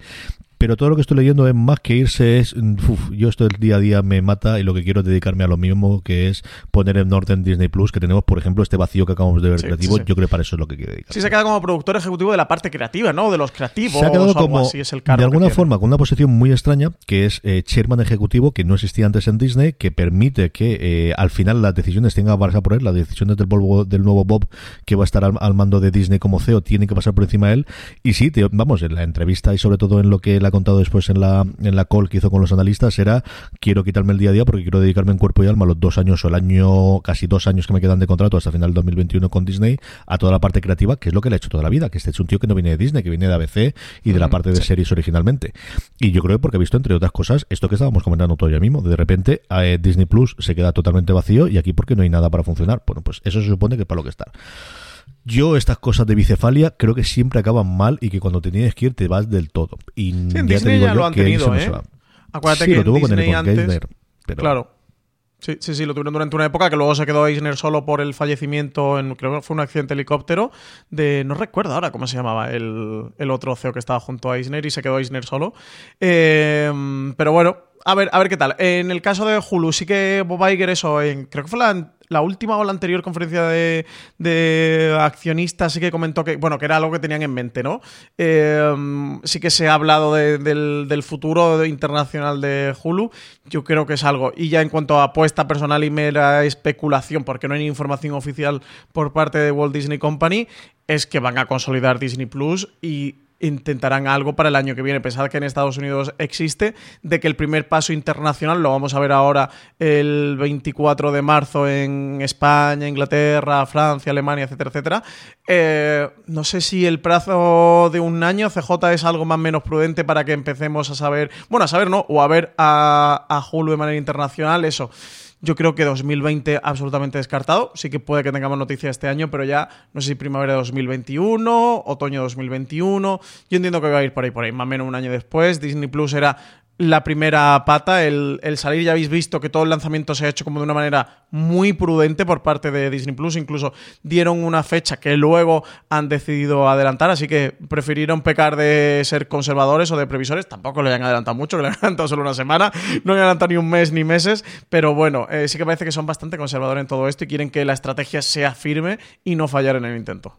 Pero todo lo que estoy leyendo es más que irse, es. uf, yo esto el día a día me mata y lo que quiero es dedicarme a lo mismo, que es poner en orden Disney Plus, que tenemos, por ejemplo, este vacío que acabamos de ver Sí, creativo. sí, sí. Yo creo que para eso es lo que quiero dedicar. Sí se queda como productor ejecutivo de la parte creativa, ¿no? De los creativos. Se ha quedado como, así es el cargo de alguna forma, con una posición muy extraña, que es eh, chairman ejecutivo, que no existía antes en Disney, que permite que eh, al final las decisiones tengan que pasar por él, las decisiones del, Volvo- del nuevo Bob, que va a estar al, al mando de Disney como CEO, tienen que pasar por encima de él. Y sí, te- vamos, en la entrevista y sobre todo en lo que él ha contado después en la, en la call que hizo con los analistas, era quiero quitarme el día a día porque quiero dedicarme en cuerpo y alma los dos años o el año, casi dos años que me quedan de contrato hasta final del 2021 con Disney, a toda la parte creativa, que es lo que le ha hecho toda la vida, que este es un tío que no viene de Disney, que viene de ABC y de la parte de sí. series originalmente. Y yo creo que porque he visto, entre otras cosas, esto que estábamos comentando todavía mismo, de repente eh, Disney Plus se queda totalmente vacío y aquí porque no hay nada para funcionar. Bueno, pues eso se supone que es para lo que está. Yo estas cosas de bicefalia creo que siempre acaban mal y que cuando te tienes que ir te vas del todo. Y Sí, en ya te Disney digo ya yo lo han que tenido, ¿eh? Acuérdate Sí, que lo con, el, Disney con antes... Pero- Claro. Sí, sí, sí, lo tuvieron durante una época que luego se quedó Eisner solo por el fallecimiento en, creo que fue un accidente de helicóptero de, no recuerdo ahora cómo se llamaba el, el otro CEO que estaba junto a Eisner y se quedó Eisner solo. Eh, pero bueno, a ver, a ver qué tal. En el caso de Hulu sí que Bob Iger eso, en- creo que fue la, la última o la anterior conferencia de, de accionistas sí que comentó que, bueno, que era algo que tenían en mente, ¿no? Eh, sí que se ha hablado de- del, del futuro internacional de Hulu. Yo creo que es algo. Y ya en cuanto a apuesta personal y mera especulación, porque no hay información oficial por parte de Walt Disney Company, es que van a consolidar Disney Plus y intentarán algo para el año que viene. Pensad que en Estados Unidos existe, de que el primer paso internacional lo vamos a ver ahora el 24 de marzo en España, Inglaterra, Francia, Alemania, etcétera, etcétera. Eh, no sé si el plazo de un año CJ es algo más menos prudente para que empecemos a saber, bueno, a saber no, o a ver a, a Hulu de manera internacional, eso. Yo creo que 2020 absolutamente descartado. Sí que puede que tengamos noticia este año, pero ya no sé si primavera de 2021, otoño 2021. Yo entiendo que va a ir por ahí, por ahí, más o menos un año después. Disney Plus era la primera pata, el, el salir, ya habéis visto que todo el lanzamiento se ha hecho como de una manera muy prudente por parte de Disney Plus, incluso dieron una fecha que luego han decidido adelantar, así que prefirieron pecar de ser conservadores o de previsores, tampoco le han adelantado mucho, le han adelantado solo una semana, no han adelantado ni un mes ni meses, pero bueno, eh, sí que parece que son bastante conservadores en todo esto y quieren que la estrategia sea firme y no fallar en el intento.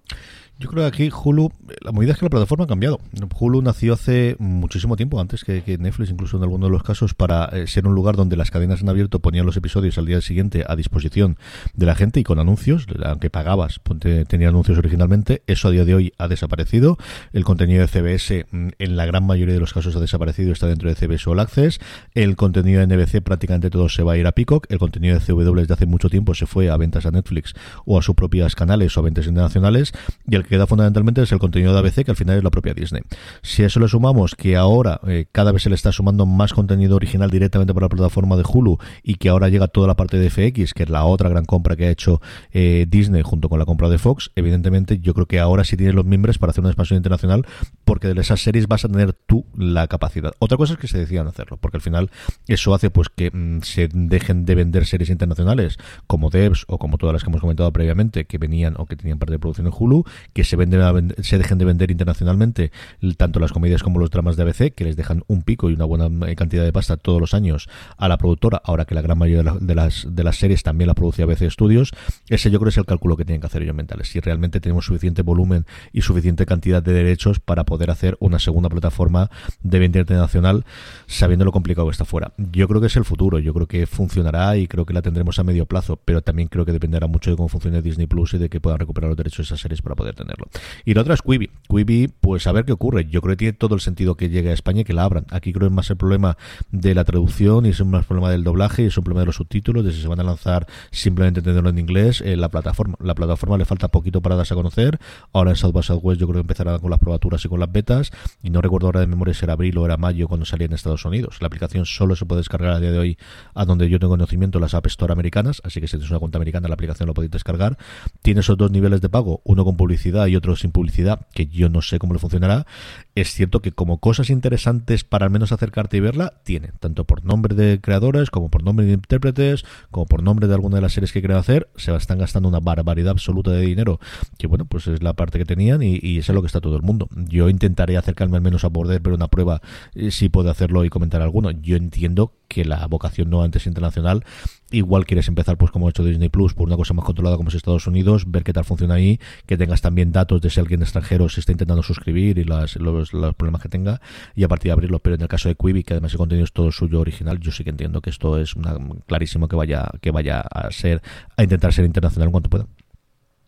Yo creo que aquí Hulu, la movida es que la plataforma ha cambiado. Hulu nació hace muchísimo tiempo, antes que, Netflix, incluso en algunos de los casos, para eh, ser un lugar donde las cadenas en abierto ponían los episodios al día siguiente a disposición de la gente y con anuncios, aunque pagabas, ponte- tenía anuncios originalmente. Eso a día de hoy ha desaparecido. El contenido de CBS mm, en la gran mayoría de los casos ha desaparecido, está dentro de CBS All Access. El contenido de NBC prácticamente todo se va a ir a Peacock. El contenido de CW desde hace mucho tiempo se fue a ventas a Netflix o a sus propias canales o a ventas internacionales. Y el queda fundamentalmente es el contenido de ABC, que al final es la propia Disney. Si a eso le sumamos que ahora eh, cada vez se le está sumando más contenido original directamente para la plataforma de Hulu y que ahora llega toda la parte de FX, que es la otra gran compra que ha hecho eh, Disney junto con la compra de Fox, evidentemente yo creo que ahora sí tienes los miembros para hacer una expansión internacional porque de esas series vas a tener tú la capacidad. Otra cosa es que se decidan hacerlo, porque al final eso hace pues que mm, se dejen de vender series internacionales como Devs o como todas las que hemos comentado previamente que venían o que tenían parte de producción en Hulu, que se venden se dejen de vender internacionalmente tanto las comedias como los dramas de ABC, que les dejan un pico y una buena eh, cantidad de pasta todos los años a la productora, ahora que la gran mayoría de, la- de las, de las series también la produce ABC Studios. Ese yo creo es el cálculo que tienen que hacer ellos mentales. Si realmente tenemos suficiente volumen y suficiente cantidad de derechos para poder hacer una segunda plataforma de venta internacional, sabiendo lo complicado que está fuera. Yo creo que es el futuro, yo creo que funcionará y creo que la tendremos a medio plazo, pero también creo que dependerá mucho de cómo funcione Disney Plus y de que puedan recuperar los derechos de esas series para poder tenerlo. Y la otra es Quibi. Quibi, pues a ver qué ocurre. Yo creo que tiene todo el sentido que llegue a España y que la abran. Aquí creo que es más el problema de la traducción y es más problema del doblaje y es un problema de los subtítulos, de si se van a lanzar simplemente entenderlo en inglés. eh, la plataforma la plataforma le falta poquito para darse a conocer. Ahora en South by Southwest yo creo que empezará con las probaturas y con las betas. Y no recuerdo ahora de memoria si era abril o era mayo cuando salía en Estados Unidos. La aplicación solo se puede descargar a día de hoy a donde yo tengo conocimiento las App Store americanas, así que si tienes una cuenta americana la aplicación lo podéis descargar. Tiene esos dos niveles de pago, uno con publicidad y otro sin publicidad, que yo no sé cómo le funcionará. Es cierto que como cosas interesantes para al menos acercarte y verla, tiene, tanto por nombre de creadores, como por nombre de intérpretes, como por nombre de alguna de las series que quieren hacer, se están gastando una barbaridad absoluta de dinero, que bueno, pues es la parte que tenían y, y eso es lo que está todo el mundo. Yo intentaré acercarme al menos a poder ver una prueba, eh, si puedo hacerlo y comentar alguno. Yo entiendo que la vocación no antes internacional igual quieres empezar pues como ha hecho Disney Plus por una cosa más controlada como es Estados Unidos ver qué tal funciona ahí que tengas también datos de si alguien extranjero se está intentando suscribir y los, los problemas que tenga y a partir de abrirlos pero en el caso de Quibi que además el contenido es todo suyo original yo sí que entiendo que esto es una, clarísimo que vaya que vaya a ser a intentar ser internacional en cuanto pueda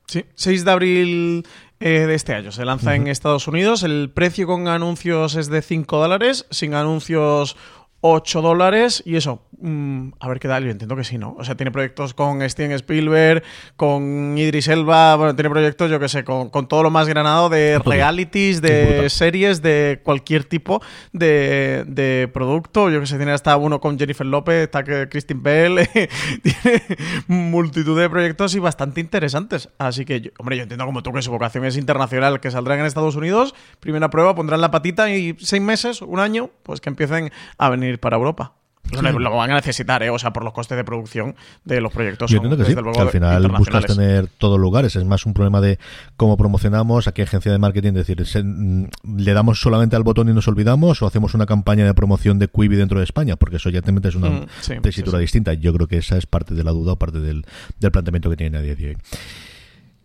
Sí, 6 de abril eh, de este año se lanza en Estados Unidos. El precio con anuncios es de 5 dólares, sin anuncios 8 dólares y eso, mm, a ver qué tal, yo entiendo que sí, ¿no? O sea, tiene proyectos con Steven Spielberg, con Idris Elba, bueno, tiene proyectos, yo que sé, con, con todo lo más granado de realities, Qué de series, de cualquier tipo de, de producto. Yo que sé, tiene hasta uno con Jennifer López, está que Christine Bell, tiene multitud de proyectos y bastante interesantes. Así que, yo- hombre, yo entiendo como tú que su vocación es internacional, que saldrán en Estados Unidos, primera prueba, pondrán la patita y seis meses, un año, pues que empiecen a venir para Europa. Lo, lo van a necesitar, ¿eh? O sea, por los costes de producción de los proyectos. Yo entiendo que sí, que al final buscas tener todos lugares. Es más un problema de cómo promocionamos, a qué agencia de marketing, es decir, se- mm, le damos solamente al botón y nos olvidamos o hacemos una campaña de promoción de Quibi dentro de España, porque eso ya te metes una Mm, sí, tesitura sí, distinta. Yo creo que esa es parte de la duda o parte del, del planteamiento que tiene hoy.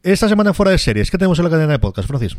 Esta semana fuera de series, ¿qué tenemos en la cadena de podcast, Francis?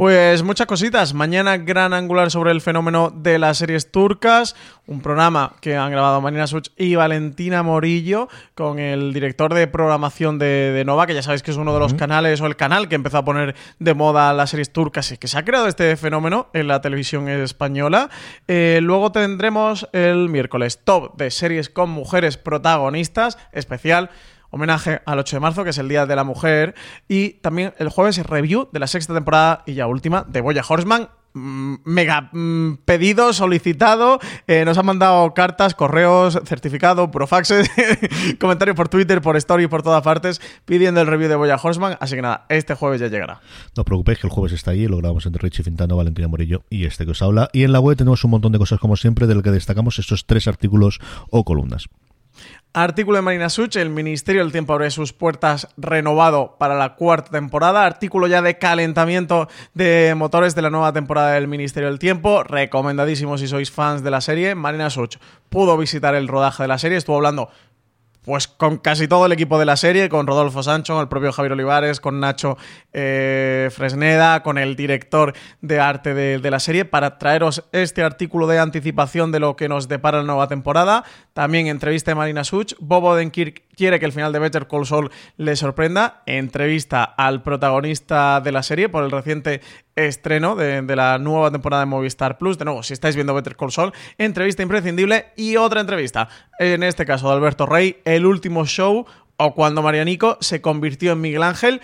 Pues muchas cositas. Mañana gran angular sobre el fenómeno de las series turcas. Un programa que han grabado Marina Such y Valentina Morillo con el director de programación de, de Nova, que ya sabéis que es uno de los canales o el canal que empezó a poner de moda las series turcas y que se ha creado este fenómeno en la televisión española. Eh, luego tendremos el miércoles top de series con mujeres protagonistas, especial homenaje al 8 de marzo, que es el Día de la Mujer, y también el jueves review de la sexta temporada y ya última de Boya Horseman. Mm, Mega mm, pedido, solicitado, eh, nos han mandado cartas, correos, certificado, profaxes, comentarios por Twitter, por Story, por todas partes, pidiendo el review de Boya Horseman, así que nada, este jueves ya llegará. No os preocupéis que el jueves está ahí, lo grabamos entre Richie Fintano, Valentina Morillo y este que os habla. Y en la web tenemos un montón de cosas como siempre, del que destacamos estos tres artículos o columnas. Artículo de Marina Such, el Ministerio del Tiempo abre sus puertas renovado para la cuarta temporada. Artículo ya de calentamiento de motores de la nueva temporada del Ministerio del Tiempo. Recomendadísimo si sois fans de la serie. Marina Such pudo visitar el rodaje de la serie, estuvo hablando pues con casi todo el equipo de la serie, con Rodolfo Sancho, con el propio Javier Olivares, con Nacho eh, Fresneda, con el director de arte de, de la serie, para traeros este artículo de anticipación de lo que nos depara la nueva temporada. También entrevista de Marina Such. Bob Odenkirk quiere que el final de Better Call Saul le sorprenda. Entrevista al protagonista de la serie por el reciente estreno de, la nueva temporada de Movistar Plus. De nuevo, si estáis viendo Better Call Saul, entrevista imprescindible y otra entrevista. En este caso de Alberto Rey, el último show o cuando Marianico se convirtió en Miguel Ángel.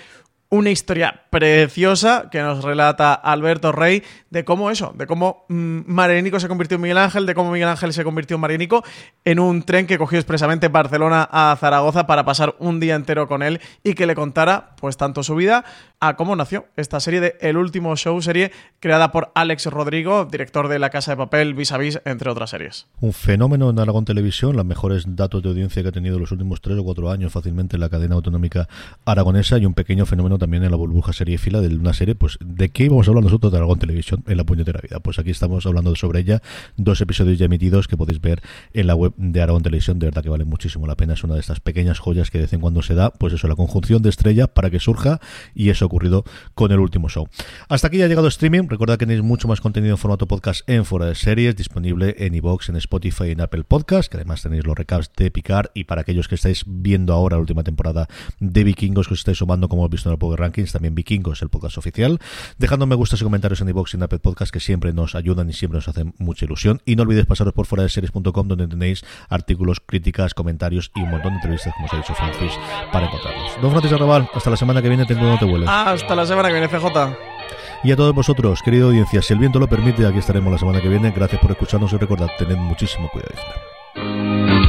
Una historia preciosa que nos relata Alberto Rey de cómo eso, de cómo mm, Marianico se convirtió en Miguel Ángel, de cómo Miguel Ángel se convirtió en Marianico en un tren que cogió expresamente Barcelona a Zaragoza para pasar un día entero con él y que le contara pues tanto su vida a cómo nació esta serie de El Último Show, serie creada por Alex Rodrigo, director de La Casa de Papel, Vis a Vis, entre otras series. Un fenómeno en Aragón Televisión, los mejores datos de audiencia que ha tenido los últimos tres o cuatro años fácilmente en la cadena autonómica aragonesa y un pequeño fenómeno también en la burbuja serie fila de una serie, pues ¿de qué íbamos a hablar nosotros de Aragón Televisión en la puñetera vida? Pues aquí estamos hablando sobre ella, dos episodios ya emitidos que podéis ver en la web de Aragón Televisión, de verdad que vale muchísimo la pena, es una de estas pequeñas joyas que de vez en cuando se da, pues eso, la conjunción de estrellas para que surja y eso ocurrido con el último show. Hasta aquí ya ha llegado streaming, recordad que tenéis mucho más contenido en formato podcast en Fuera de Series, disponible en iVoox, en Spotify y en Apple Podcast, que además tenéis los recaps de Picar y para aquellos que estáis viendo ahora la última temporada de Vikingos que os estáis sumando como hemos visto en el Power Rankings, también Vikingos, el podcast oficial, dejando me gustas y comentarios en iVoox y en Apple Podcast que siempre nos ayudan y siempre nos hacen mucha ilusión y no olvidéis pasaros por fuera de series.com donde tenéis artículos, críticas, comentarios y un montón de entrevistas como os ha dicho Francis para encontrarlos. Don Francis Arrabal, hasta la semana que viene, tengo no te hueles. Hasta la semana que viene, CJ. Y a todos vosotros, querida audiencia, si el viento lo permite, aquí estaremos la semana que viene. Gracias por escucharnos y recordad, tened muchísimo cuidado.